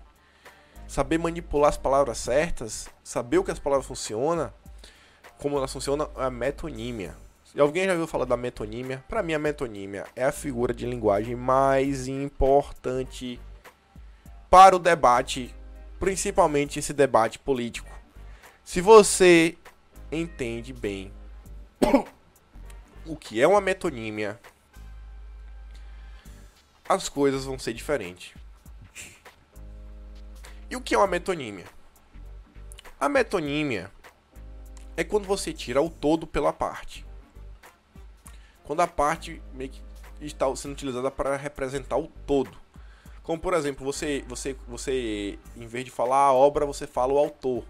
saber manipular as palavras certas, saber o que as palavras funcionam, como elas funcionam, é a metonímia. Se alguém já ouviu falar da metonímia? Para mim, a metonímia é a figura de linguagem mais importante para o debate, principalmente esse debate político. Se você entende bem o que é uma metonímia, as coisas vão ser diferentes. E o que é uma metonímia? A metonímia é quando você tira o todo pela parte. Quando a parte meio que está sendo utilizada para representar o todo. Como por exemplo, você, você, você, em vez de falar a obra, você fala o autor.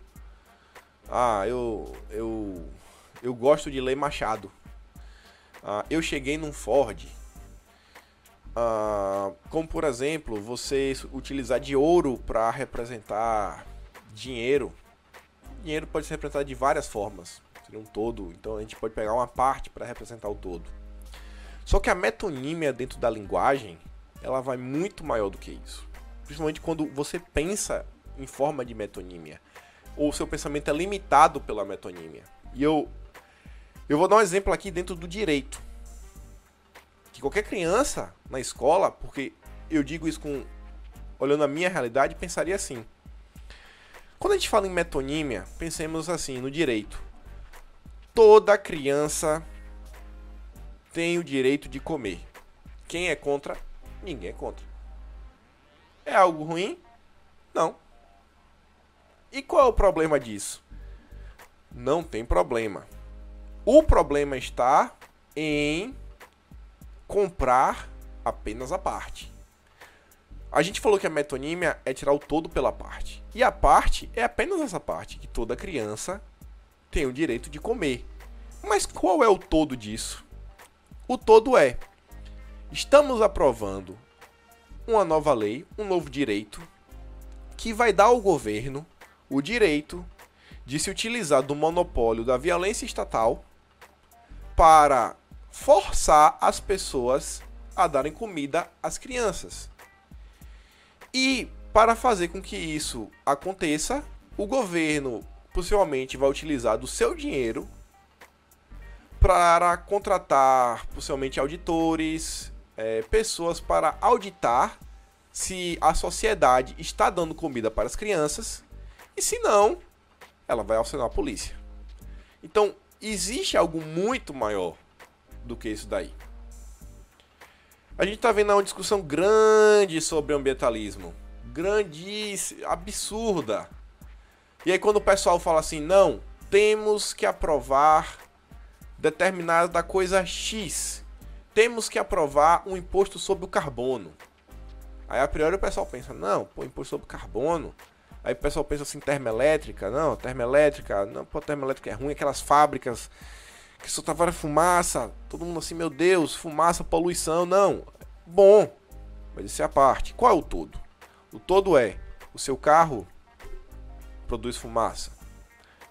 Ah, eu, eu, eu gosto de ler Machado. Ah, eu cheguei num Ford. Ah, como por exemplo, você utilizar de ouro para representar dinheiro. Dinheiro pode ser representado de várias formas, seria um todo. Então a gente pode pegar uma parte para representar o todo. Só que a metonímia dentro da linguagem, ela vai muito maior do que isso. Principalmente quando você pensa em forma de metonímia, ou seu pensamento é limitado pela metonímia. E eu eu vou dar um exemplo aqui dentro do direito que qualquer criança na escola, porque eu digo isso com olhando a minha realidade, pensaria assim. Quando a gente fala em metonímia, pensemos assim, no direito. Toda criança tem o direito de comer. Quem é contra? Ninguém é contra. É algo ruim? Não. E qual é o problema disso? Não tem problema. O problema está em comprar apenas a parte. A gente falou que a metonímia é tirar o todo pela parte. E a parte é apenas essa parte, que toda criança tem o direito de comer. Mas qual é o todo disso? O todo é: estamos aprovando uma nova lei, um novo direito, que vai dar ao governo o direito de se utilizar do monopólio da violência estatal para forçar as pessoas a darem comida às crianças. E para fazer com que isso aconteça, o governo possivelmente vai utilizar do seu dinheiro para contratar possivelmente auditores, é, pessoas para auditar se a sociedade está dando comida para as crianças e se não, ela vai acionar a polícia. Então, existe algo muito maior do que isso daí. A gente está vendo uma discussão grande sobre ambientalismo. Grandíssima, absurda. E aí quando o pessoal fala assim, não, temos que aprovar determinada coisa X. Temos que aprovar um imposto sobre o carbono. Aí a priori o pessoal pensa, não, pô, imposto sobre carbono. Aí o pessoal pensa assim, termoelétrica, não, termoelétrica, não, pô, termoelétrica é ruim, aquelas fábricas que soltavam fumaça, todo mundo assim, meu Deus, fumaça, poluição, não. Bom, mas isso é a parte. Qual é o todo? O todo é, o seu carro produz fumaça.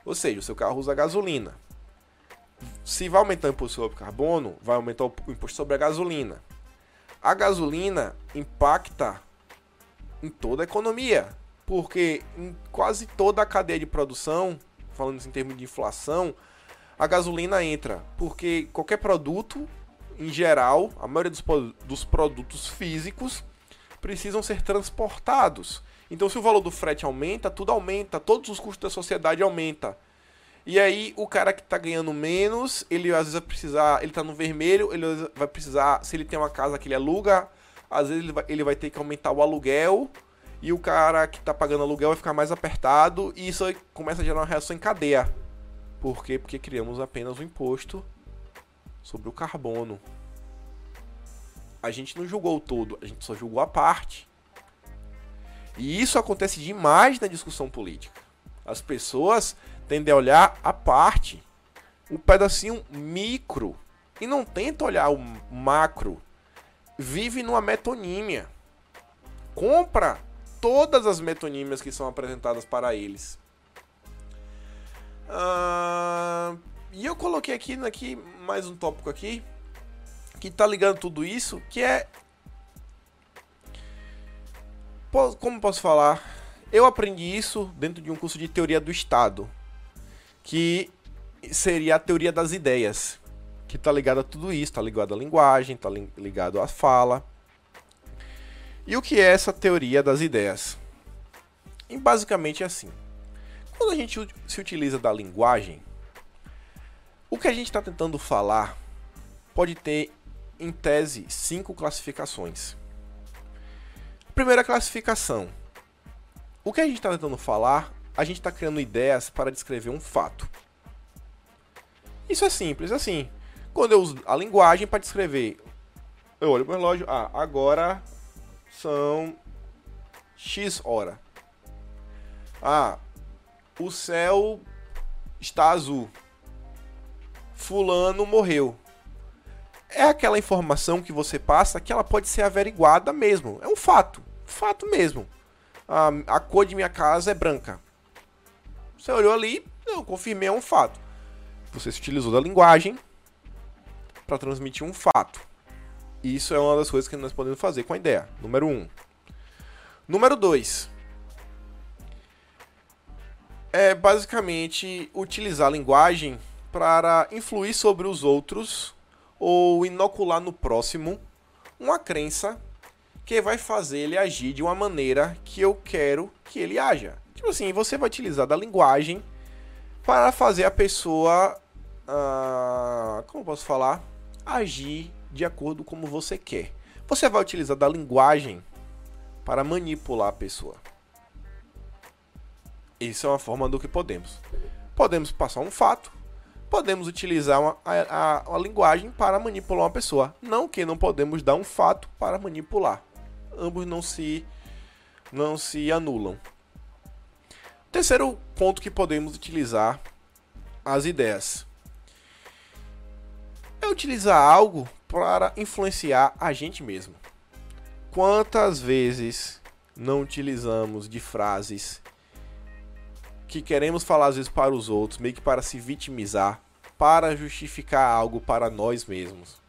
Ou seja, o seu carro usa gasolina. Se vai aumentar o imposto sobre carbono, vai aumentar o imposto sobre a gasolina. A gasolina impacta em toda a economia, porque em quase toda a cadeia de produção, falando em termos de inflação, a gasolina entra, porque qualquer produto, em geral, a maioria dos, dos produtos físicos precisam ser transportados. Então, se o valor do frete aumenta, tudo aumenta, todos os custos da sociedade aumentam. E aí, o cara que está ganhando menos, ele às vezes vai precisar, ele está no vermelho, ele vai precisar, se ele tem uma casa que ele aluga, às vezes ele vai, ele vai ter que aumentar o aluguel, e o cara que está pagando aluguel vai ficar mais apertado, e isso começa a gerar uma reação em cadeia. Por quê? Porque criamos apenas um imposto sobre o carbono. A gente não julgou o todo, a gente só julgou a parte. E isso acontece demais na discussão política. As pessoas tendem a olhar a parte, um pedacinho micro, e não tenta olhar o macro. Vive numa metonímia. Compra todas as metonímias que são apresentadas para eles. Uh, e eu coloquei aqui, aqui mais um tópico aqui que tá ligando tudo isso, que é como posso falar? Eu aprendi isso dentro de um curso de teoria do Estado, que seria a teoria das ideias, que tá ligado a tudo isso, tá ligado à linguagem, tá ligado à fala. E o que é essa teoria das ideias? E basicamente é assim. Quando a gente se utiliza da linguagem, o que a gente está tentando falar pode ter, em tese, cinco classificações. Primeira classificação. O que a gente está tentando falar, a gente está criando ideias para descrever um fato. Isso é simples, assim. Quando eu uso a linguagem para descrever, eu olho para o relógio, ah, agora são X hora. Ah, o céu está azul. Fulano morreu. É aquela informação que você passa que ela pode ser averiguada mesmo. É um fato. Fato mesmo. A, a cor de minha casa é branca. Você olhou ali, eu confirmei, é um fato. Você se utilizou da linguagem para transmitir um fato. Isso é uma das coisas que nós podemos fazer com a ideia. Número 1. Um. Número 2 é basicamente utilizar a linguagem para influir sobre os outros ou inocular no próximo uma crença que vai fazer ele agir de uma maneira que eu quero que ele haja. Tipo assim, você vai utilizar da linguagem para fazer a pessoa, uh, como posso falar, agir de acordo como você quer. Você vai utilizar da linguagem para manipular a pessoa. Isso é uma forma do que podemos. Podemos passar um fato, podemos utilizar uma, a, a, a, linguagem para manipular uma pessoa. Não que não podemos dar um fato para manipular. Ambos não se, não se anulam. Terceiro ponto que podemos utilizar as ideias é utilizar algo para influenciar a gente mesmo. Quantas vezes não utilizamos de frases que queremos falar às vezes para os outros, meio que para se vitimizar, para justificar algo para nós mesmos?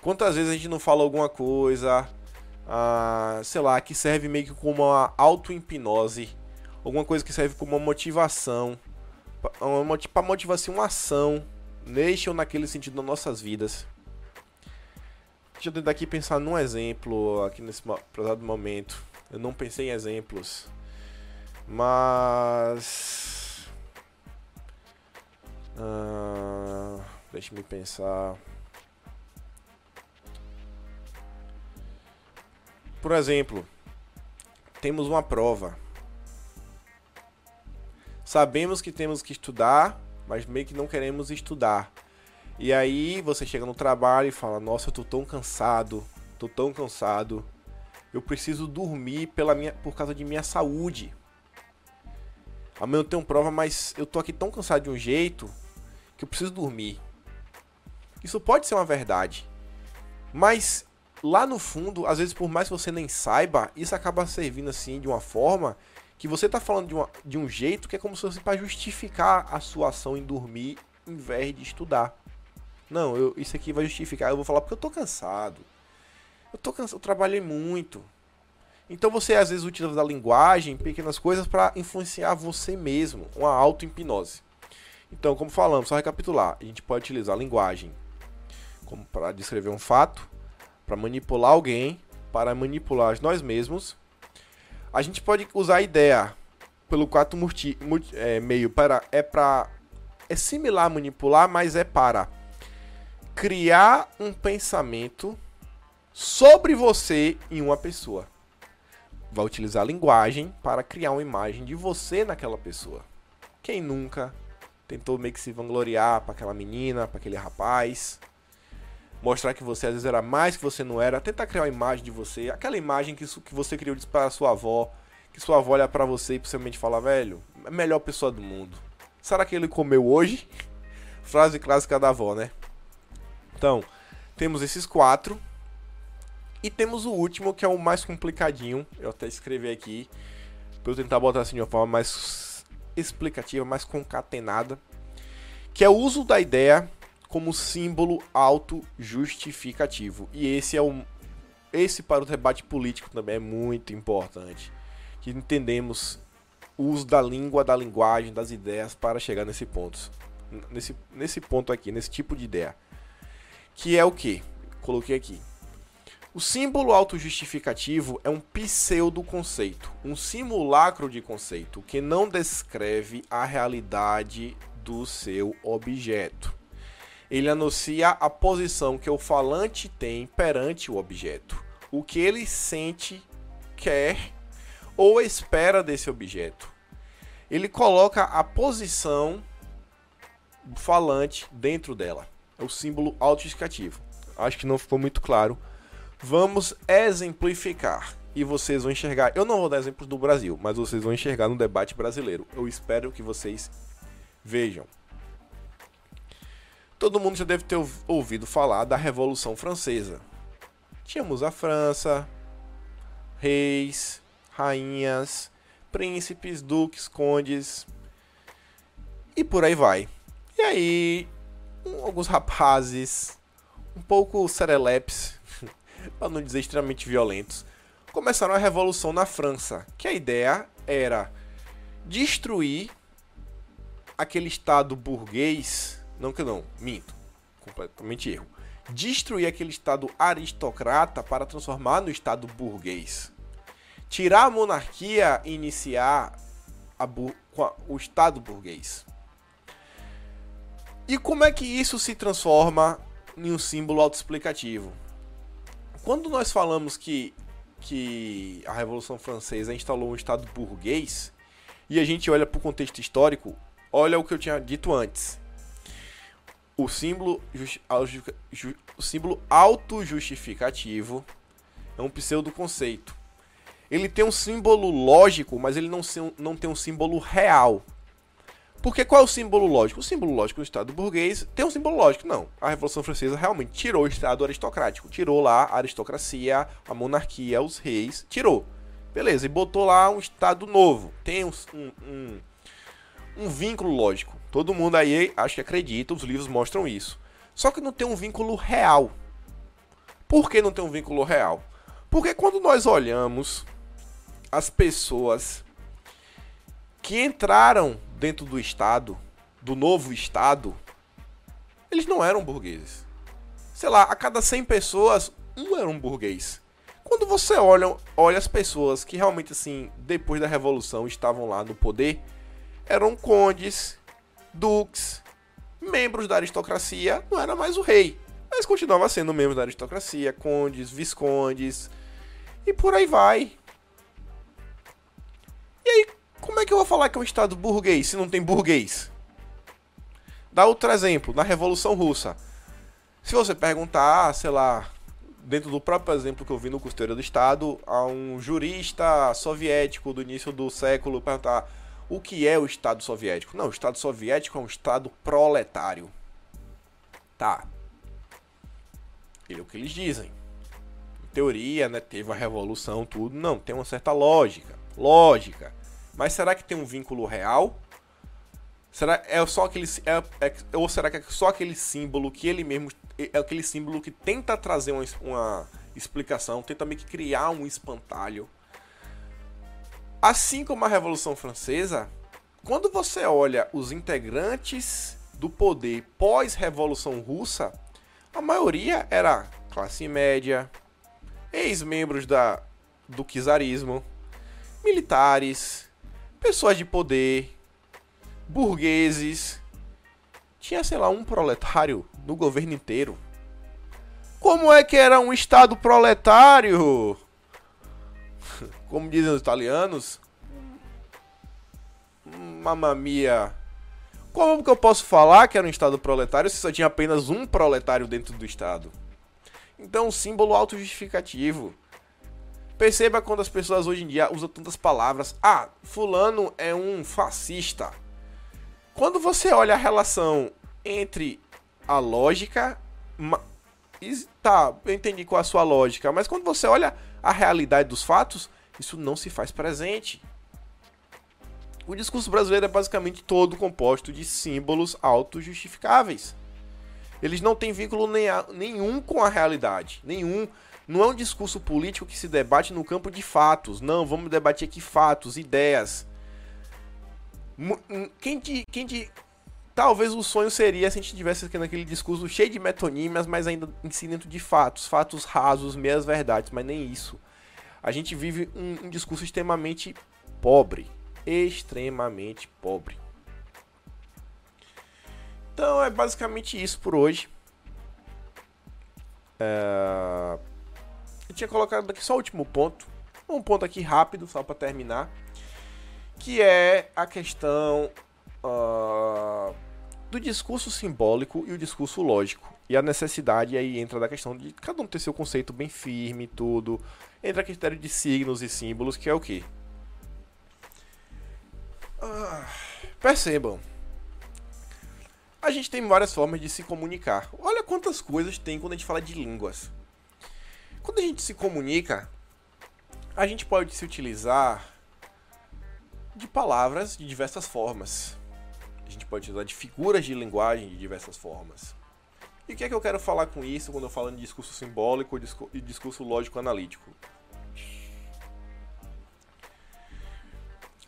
Quantas vezes a gente não fala alguma coisa, ah, sei lá, que serve meio que como uma auto-hipnose, alguma coisa que serve como uma motivação, para motivar uma ação ou naquele sentido nas nossas vidas. Deixa eu tentar aqui pensar num exemplo aqui nesse exato momento. Eu não pensei em exemplos. Mas. Uh, deixa me pensar. Por exemplo, temos uma prova. Sabemos que temos que estudar, mas meio que não queremos estudar. E aí você chega no trabalho e fala: Nossa, eu tô tão cansado, tô tão cansado. Eu preciso dormir pela minha, por causa de minha saúde. Amanhã eu tenho prova, mas eu tô aqui tão cansado de um jeito que eu preciso dormir. Isso pode ser uma verdade. Mas lá no fundo, às vezes por mais que você nem saiba, isso acaba servindo assim de uma forma que você tá falando de, uma, de um jeito que é como se fosse para justificar a sua ação em dormir em vez de estudar. Não, eu, isso aqui vai justificar. Eu vou falar porque eu tô cansado. Eu tô cansado, eu trabalhei muito. Então você às vezes utiliza a linguagem, pequenas coisas para influenciar você mesmo, uma auto-hipnose. Então, como falamos, só recapitular, a gente pode utilizar a linguagem como para descrever um fato, para manipular alguém, para manipular nós mesmos. A gente pode usar a ideia pelo quarto multi, multi, é, meio para é para é similar a manipular, mas é para criar um pensamento sobre você em uma pessoa. Vai utilizar a linguagem para criar uma imagem de você naquela pessoa. Quem nunca tentou meio que se vangloriar para aquela menina, para aquele rapaz, mostrar que você às vezes era mais que você não era, tentar criar uma imagem de você, aquela imagem que, que você criou para sua avó, que sua avó olha para você e possivelmente fala, velho, é a melhor pessoa do mundo. Será que ele comeu hoje? Frase clássica da avó, né? Então, temos esses quatro. E temos o último, que é o mais complicadinho. Eu até escrevi aqui. Pra eu tentar botar assim de uma forma mais explicativa, mais concatenada. Que é o uso da ideia como símbolo auto-justificativo. E esse é o. Esse para o debate político também é muito importante. Que entendemos o uso da língua, da linguagem, das ideias para chegar nesse ponto. Nesse, nesse ponto aqui, nesse tipo de ideia que é o que? Coloquei aqui. O símbolo autojustificativo é um pseudo-conceito, um simulacro de conceito que não descreve a realidade do seu objeto. Ele anuncia a posição que o falante tem perante o objeto, o que ele sente, quer ou espera desse objeto. Ele coloca a posição do falante dentro dela é o símbolo autoexplicativo. Acho que não ficou muito claro. Vamos exemplificar e vocês vão enxergar. Eu não vou dar exemplos do Brasil, mas vocês vão enxergar no debate brasileiro. Eu espero que vocês vejam. Todo mundo já deve ter ouvido falar da Revolução Francesa. Tínhamos a França, reis, rainhas, príncipes, duques, condes e por aí vai. E aí alguns rapazes um pouco serelepes, para não dizer extremamente violentos, começaram a revolução na França, que a ideia era destruir aquele estado burguês, não que não, minto, completamente erro. Destruir aquele estado aristocrata para transformar no estado burguês. Tirar a monarquia e iniciar a o estado burguês. E como é que isso se transforma em um símbolo autoexplicativo? Quando nós falamos que, que a Revolução Francesa instalou um Estado burguês, e a gente olha para o contexto histórico, olha o que eu tinha dito antes. O símbolo, o símbolo auto-justificativo é um pseudo-conceito. Ele tem um símbolo lógico, mas ele não, não tem um símbolo real. Porque qual é o símbolo lógico? O símbolo lógico do Estado burguês tem um símbolo lógico, não. A Revolução Francesa realmente tirou o Estado aristocrático, tirou lá a aristocracia, a monarquia, os reis, tirou. Beleza, e botou lá um Estado novo. Tem um, um, um vínculo lógico. Todo mundo aí acho que acredita, os livros mostram isso. Só que não tem um vínculo real. Por que não tem um vínculo real? Porque quando nós olhamos as pessoas que entraram dentro do Estado, do novo Estado, eles não eram burgueses. Sei lá, a cada 100 pessoas, um era um burguês. Quando você olha, olha as pessoas que realmente, assim, depois da Revolução estavam lá no poder, eram condes, duques, membros da aristocracia, não era mais o rei. Mas continuava sendo membros da aristocracia, condes, viscondes, e por aí vai. E aí, como é que eu vou falar que é um Estado burguês se não tem burguês? Dá outro exemplo, na Revolução Russa. Se você perguntar, sei lá, dentro do próprio exemplo que eu vi no Costeiro do Estado, a um jurista soviético do início do século perguntar o que é o Estado soviético. Não, o Estado soviético é um Estado proletário. Tá. Ele é o que eles dizem. Em teoria, né, teve a revolução, tudo. Não, tem uma certa lógica. Lógica. Mas será que tem um vínculo real? Será é só aquele é, é, ou será que é só aquele símbolo que ele mesmo é aquele símbolo que tenta trazer uma, uma explicação, tenta meio que criar um espantalho? Assim como a Revolução Francesa, quando você olha os integrantes do poder pós-Revolução Russa, a maioria era classe média, ex-membros da do czarismo, militares, pessoas de poder, burgueses. Tinha, sei lá, um proletário no governo inteiro. Como é que era um Estado proletário? Como dizem os italianos. Mamma mia. Como que eu posso falar que era um Estado proletário se só tinha apenas um proletário dentro do Estado? Então, símbolo autojustificativo. Perceba quando as pessoas hoje em dia usam tantas palavras. Ah, fulano é um fascista. Quando você olha a relação entre a lógica. Tá, eu entendi qual é a sua lógica, mas quando você olha a realidade dos fatos, isso não se faz presente. O discurso brasileiro é basicamente todo composto de símbolos autojustificáveis. Eles não têm vínculo nenhum com a realidade, nenhum não é um discurso político que se debate no campo de fatos. Não, vamos debater aqui fatos, ideias. Hum, quem de, quem de, talvez o sonho seria se a gente tivesse aqui naquele discurso cheio de metonímias, mas ainda incidente de fatos, fatos rasos, meias verdades, mas nem isso. A gente vive um, um discurso extremamente pobre, extremamente pobre. Então é basicamente isso por hoje. É... Eu tinha colocado aqui só o último ponto. Um ponto aqui rápido, só para terminar. Que é a questão uh, do discurso simbólico e o discurso lógico. E a necessidade aí entra da questão de cada um ter seu conceito bem firme tudo. Entra a critério de signos e símbolos, que é o quê? Uh, percebam. A gente tem várias formas de se comunicar. Olha quantas coisas tem quando a gente fala de línguas. Quando a gente se comunica, a gente pode se utilizar de palavras de diversas formas. A gente pode utilizar de figuras de linguagem de diversas formas. E o que é que eu quero falar com isso quando eu falo de discurso simbólico e discurso lógico-analítico?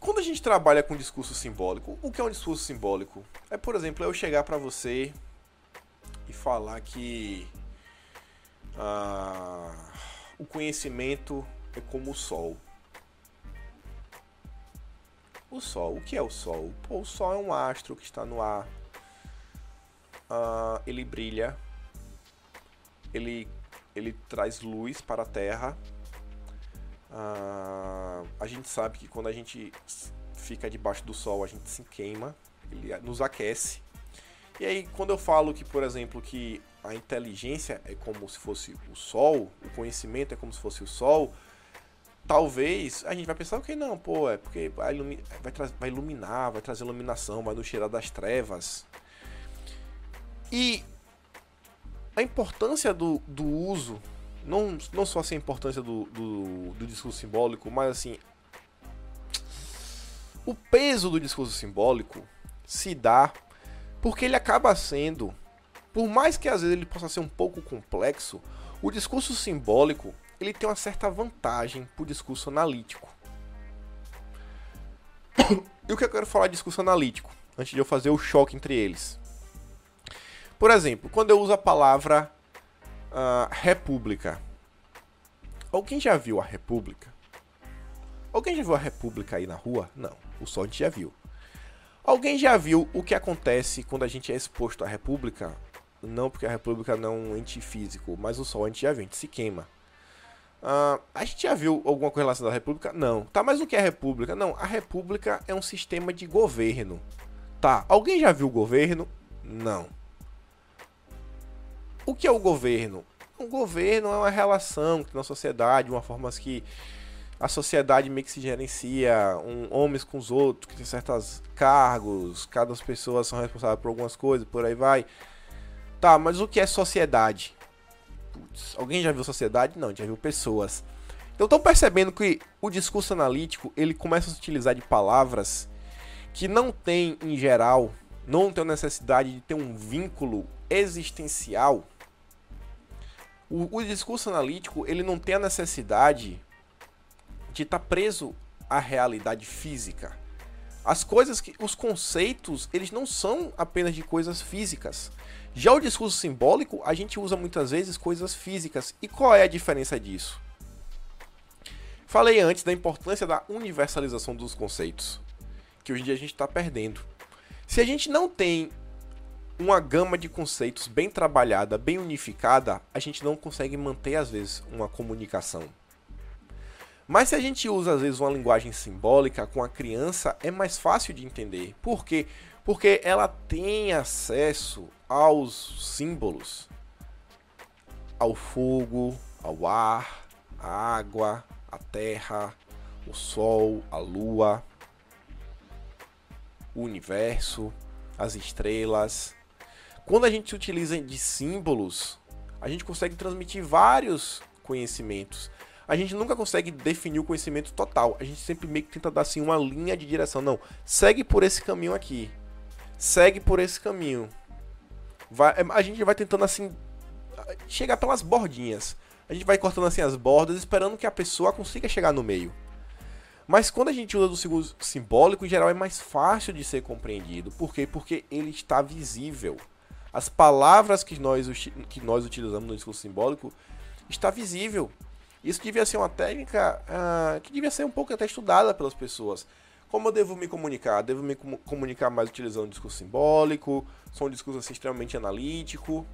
Quando a gente trabalha com discurso simbólico, o que é um discurso simbólico? É, por exemplo, eu chegar para você e falar que ah, o conhecimento é como o sol. O sol, o que é o sol? Pô, o sol é um astro que está no ar. Ah, ele brilha. Ele, ele traz luz para a Terra. Ah, a gente sabe que quando a gente fica debaixo do sol, a gente se queima. ele nos aquece. E aí, quando eu falo que, por exemplo, que a inteligência é como se fosse o sol, o conhecimento é como se fosse o sol, talvez a gente vai pensar, ok, não, pô, é porque vai, vai, vai iluminar, vai trazer iluminação, vai nos tirar das trevas. E a importância do, do uso, não, não só assim a importância do, do, do discurso simbólico, mas assim, o peso do discurso simbólico se dá porque ele acaba sendo, por mais que às vezes ele possa ser um pouco complexo, o discurso simbólico ele tem uma certa vantagem para o discurso analítico. e o que eu quero falar de discurso analítico, antes de eu fazer o choque entre eles? Por exemplo, quando eu uso a palavra uh, república, alguém já viu a república? Alguém já viu a república aí na rua? Não, o só a gente já viu. Alguém já viu o que acontece quando a gente é exposto à República? Não porque a República não é um ente físico, mas o Sol a gente já viu, a gente se queima. Uh, a gente já viu alguma coisa relacionada à República? Não. Tá, mas o que é a República? Não, a República é um sistema de governo. Tá, alguém já viu o governo? Não. O que é o governo? O governo é uma relação na sociedade, uma forma que a sociedade meio que se gerencia, um, homens com os outros, que tem certos cargos, cada pessoa são responsáveis por algumas coisas, por aí vai. Tá, mas o que é sociedade? Alguém já viu sociedade? Não, já viu pessoas. Então estão percebendo que o discurso analítico ele começa a se utilizar de palavras que não tem, em geral, não tem necessidade de ter um vínculo existencial. O, o discurso analítico ele não tem a necessidade de estar tá preso à realidade física. As coisas que os conceitos, eles não são apenas de coisas físicas. Já o discurso simbólico, a gente usa muitas vezes coisas físicas. E qual é a diferença disso? Falei antes da importância da universalização dos conceitos, que hoje em dia a gente está perdendo. Se a gente não tem uma gama de conceitos bem trabalhada, bem unificada, a gente não consegue manter às vezes uma comunicação. Mas se a gente usa às vezes uma linguagem simbólica com a criança, é mais fácil de entender. Por quê? Porque ela tem acesso aos símbolos, ao fogo, ao ar, à água, à terra, o sol, a lua, o universo, as estrelas. Quando a gente utiliza de símbolos, a gente consegue transmitir vários conhecimentos a gente nunca consegue definir o conhecimento total. A gente sempre meio que tenta dar assim uma linha de direção. Não, segue por esse caminho aqui. Segue por esse caminho. Vai, é, a gente vai tentando assim chegar pelas bordinhas. A gente vai cortando assim as bordas, esperando que a pessoa consiga chegar no meio. Mas quando a gente usa do segundo simbólico, em geral é mais fácil de ser compreendido. Por quê? Porque ele está visível. As palavras que nós, que nós utilizamos no discurso simbólico está visível. Isso devia ser uma técnica uh, que devia ser um pouco até estudada pelas pessoas. Como eu devo me comunicar? Devo me comunicar mais utilizando um discurso simbólico, sou um discurso assim, extremamente analítico.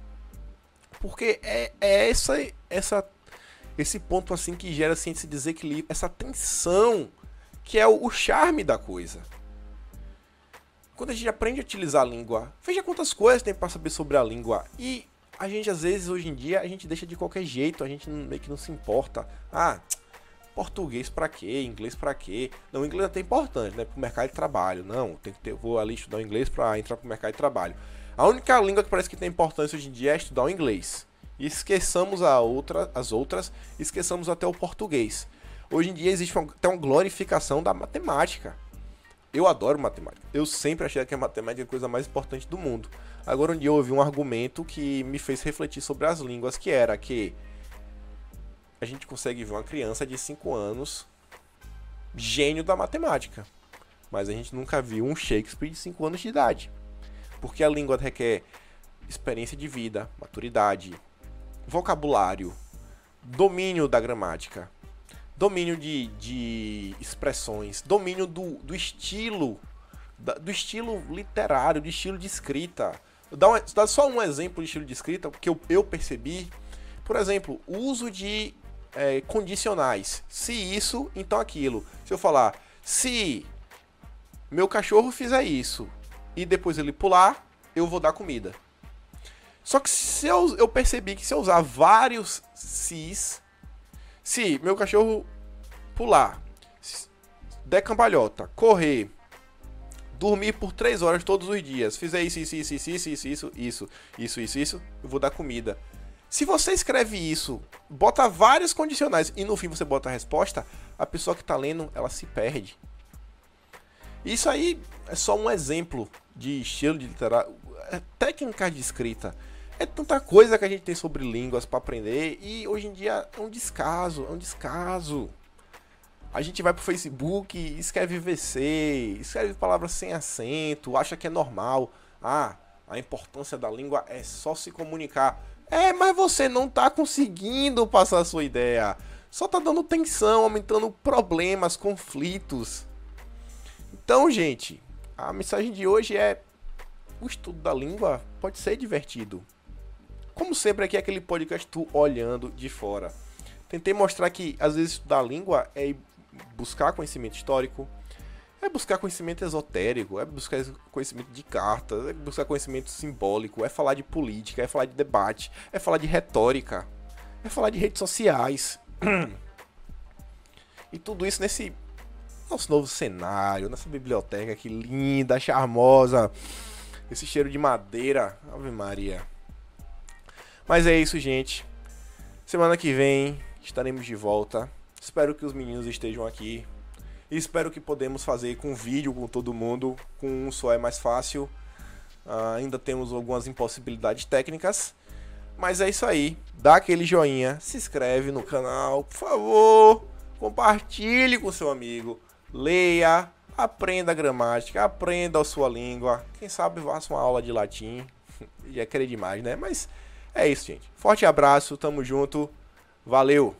Porque é, é essa, essa, esse ponto assim que gera assim, esse desequilíbrio, essa tensão, que é o, o charme da coisa. Quando a gente aprende a utilizar a língua, veja quantas coisas tem para saber sobre a língua. E a gente às vezes hoje em dia a gente deixa de qualquer jeito, a gente meio que não se importa. Ah, português para quê? Inglês para quê? Não, inglês é até importante, né, pro mercado de trabalho. Não, tem que ter, vou ali estudar o inglês para entrar pro mercado de trabalho. A única língua que parece que tem importância hoje em dia é estudar o inglês. E esqueçamos a outra, as outras, esqueçamos até o português. Hoje em dia existe até uma glorificação da matemática. Eu adoro matemática. Eu sempre achei que a matemática é a coisa mais importante do mundo. Agora um dia eu ouvi um argumento que me fez refletir sobre as línguas, que era que a gente consegue ver uma criança de 5 anos gênio da matemática. Mas a gente nunca viu um Shakespeare de 5 anos de idade. Porque a língua requer experiência de vida, maturidade, vocabulário, domínio da gramática, domínio de, de expressões, domínio do, do estilo, do estilo literário, do estilo de escrita. Dá, um, dá só um exemplo de estilo de escrita que eu, eu percebi. Por exemplo, o uso de é, condicionais. Se isso, então aquilo. Se eu falar, se meu cachorro fizer isso, e depois ele pular, eu vou dar comida. Só que se eu, eu percebi que se eu usar vários sis, se meu cachorro pular, der cambalhota, correr, dormir por 3 horas todos os dias, fizer isso, isso, isso, isso, isso, isso, isso, isso, isso, eu vou dar comida. Se você escreve isso, bota vários condicionais e no fim você bota a resposta, a pessoa que está lendo, ela se perde. Isso aí é só um exemplo de estilo de literatura, é técnica de escrita. É tanta coisa que a gente tem sobre línguas para aprender e hoje em dia é um descaso, é um descaso. A gente vai pro Facebook, escreve VC, escreve palavras sem acento, acha que é normal. Ah, a importância da língua é só se comunicar. É, mas você não tá conseguindo passar a sua ideia. Só tá dando tensão, aumentando problemas, conflitos. Então, gente, a mensagem de hoje é: o estudo da língua pode ser divertido. Como sempre, aqui é aquele podcast tu olhando de fora. Tentei mostrar que às vezes estudar a língua é buscar conhecimento histórico, é buscar conhecimento esotérico, é buscar conhecimento de cartas, é buscar conhecimento simbólico, é falar de política, é falar de debate, é falar de retórica, é falar de redes sociais. e tudo isso nesse nosso novo cenário, nessa biblioteca que linda, charmosa, esse cheiro de madeira, Ave Maria. Mas é isso, gente. Semana que vem estaremos de volta. Espero que os meninos estejam aqui. Espero que podemos fazer com vídeo com todo mundo. Com um só é mais fácil. Uh, ainda temos algumas impossibilidades técnicas. Mas é isso aí. Dá aquele joinha, se inscreve no canal, por favor. Compartilhe com seu amigo. Leia, aprenda a gramática, aprenda a sua língua. Quem sabe faça uma aula de latim. Já querer demais, né? Mas é isso, gente. Forte abraço, tamo junto. Valeu!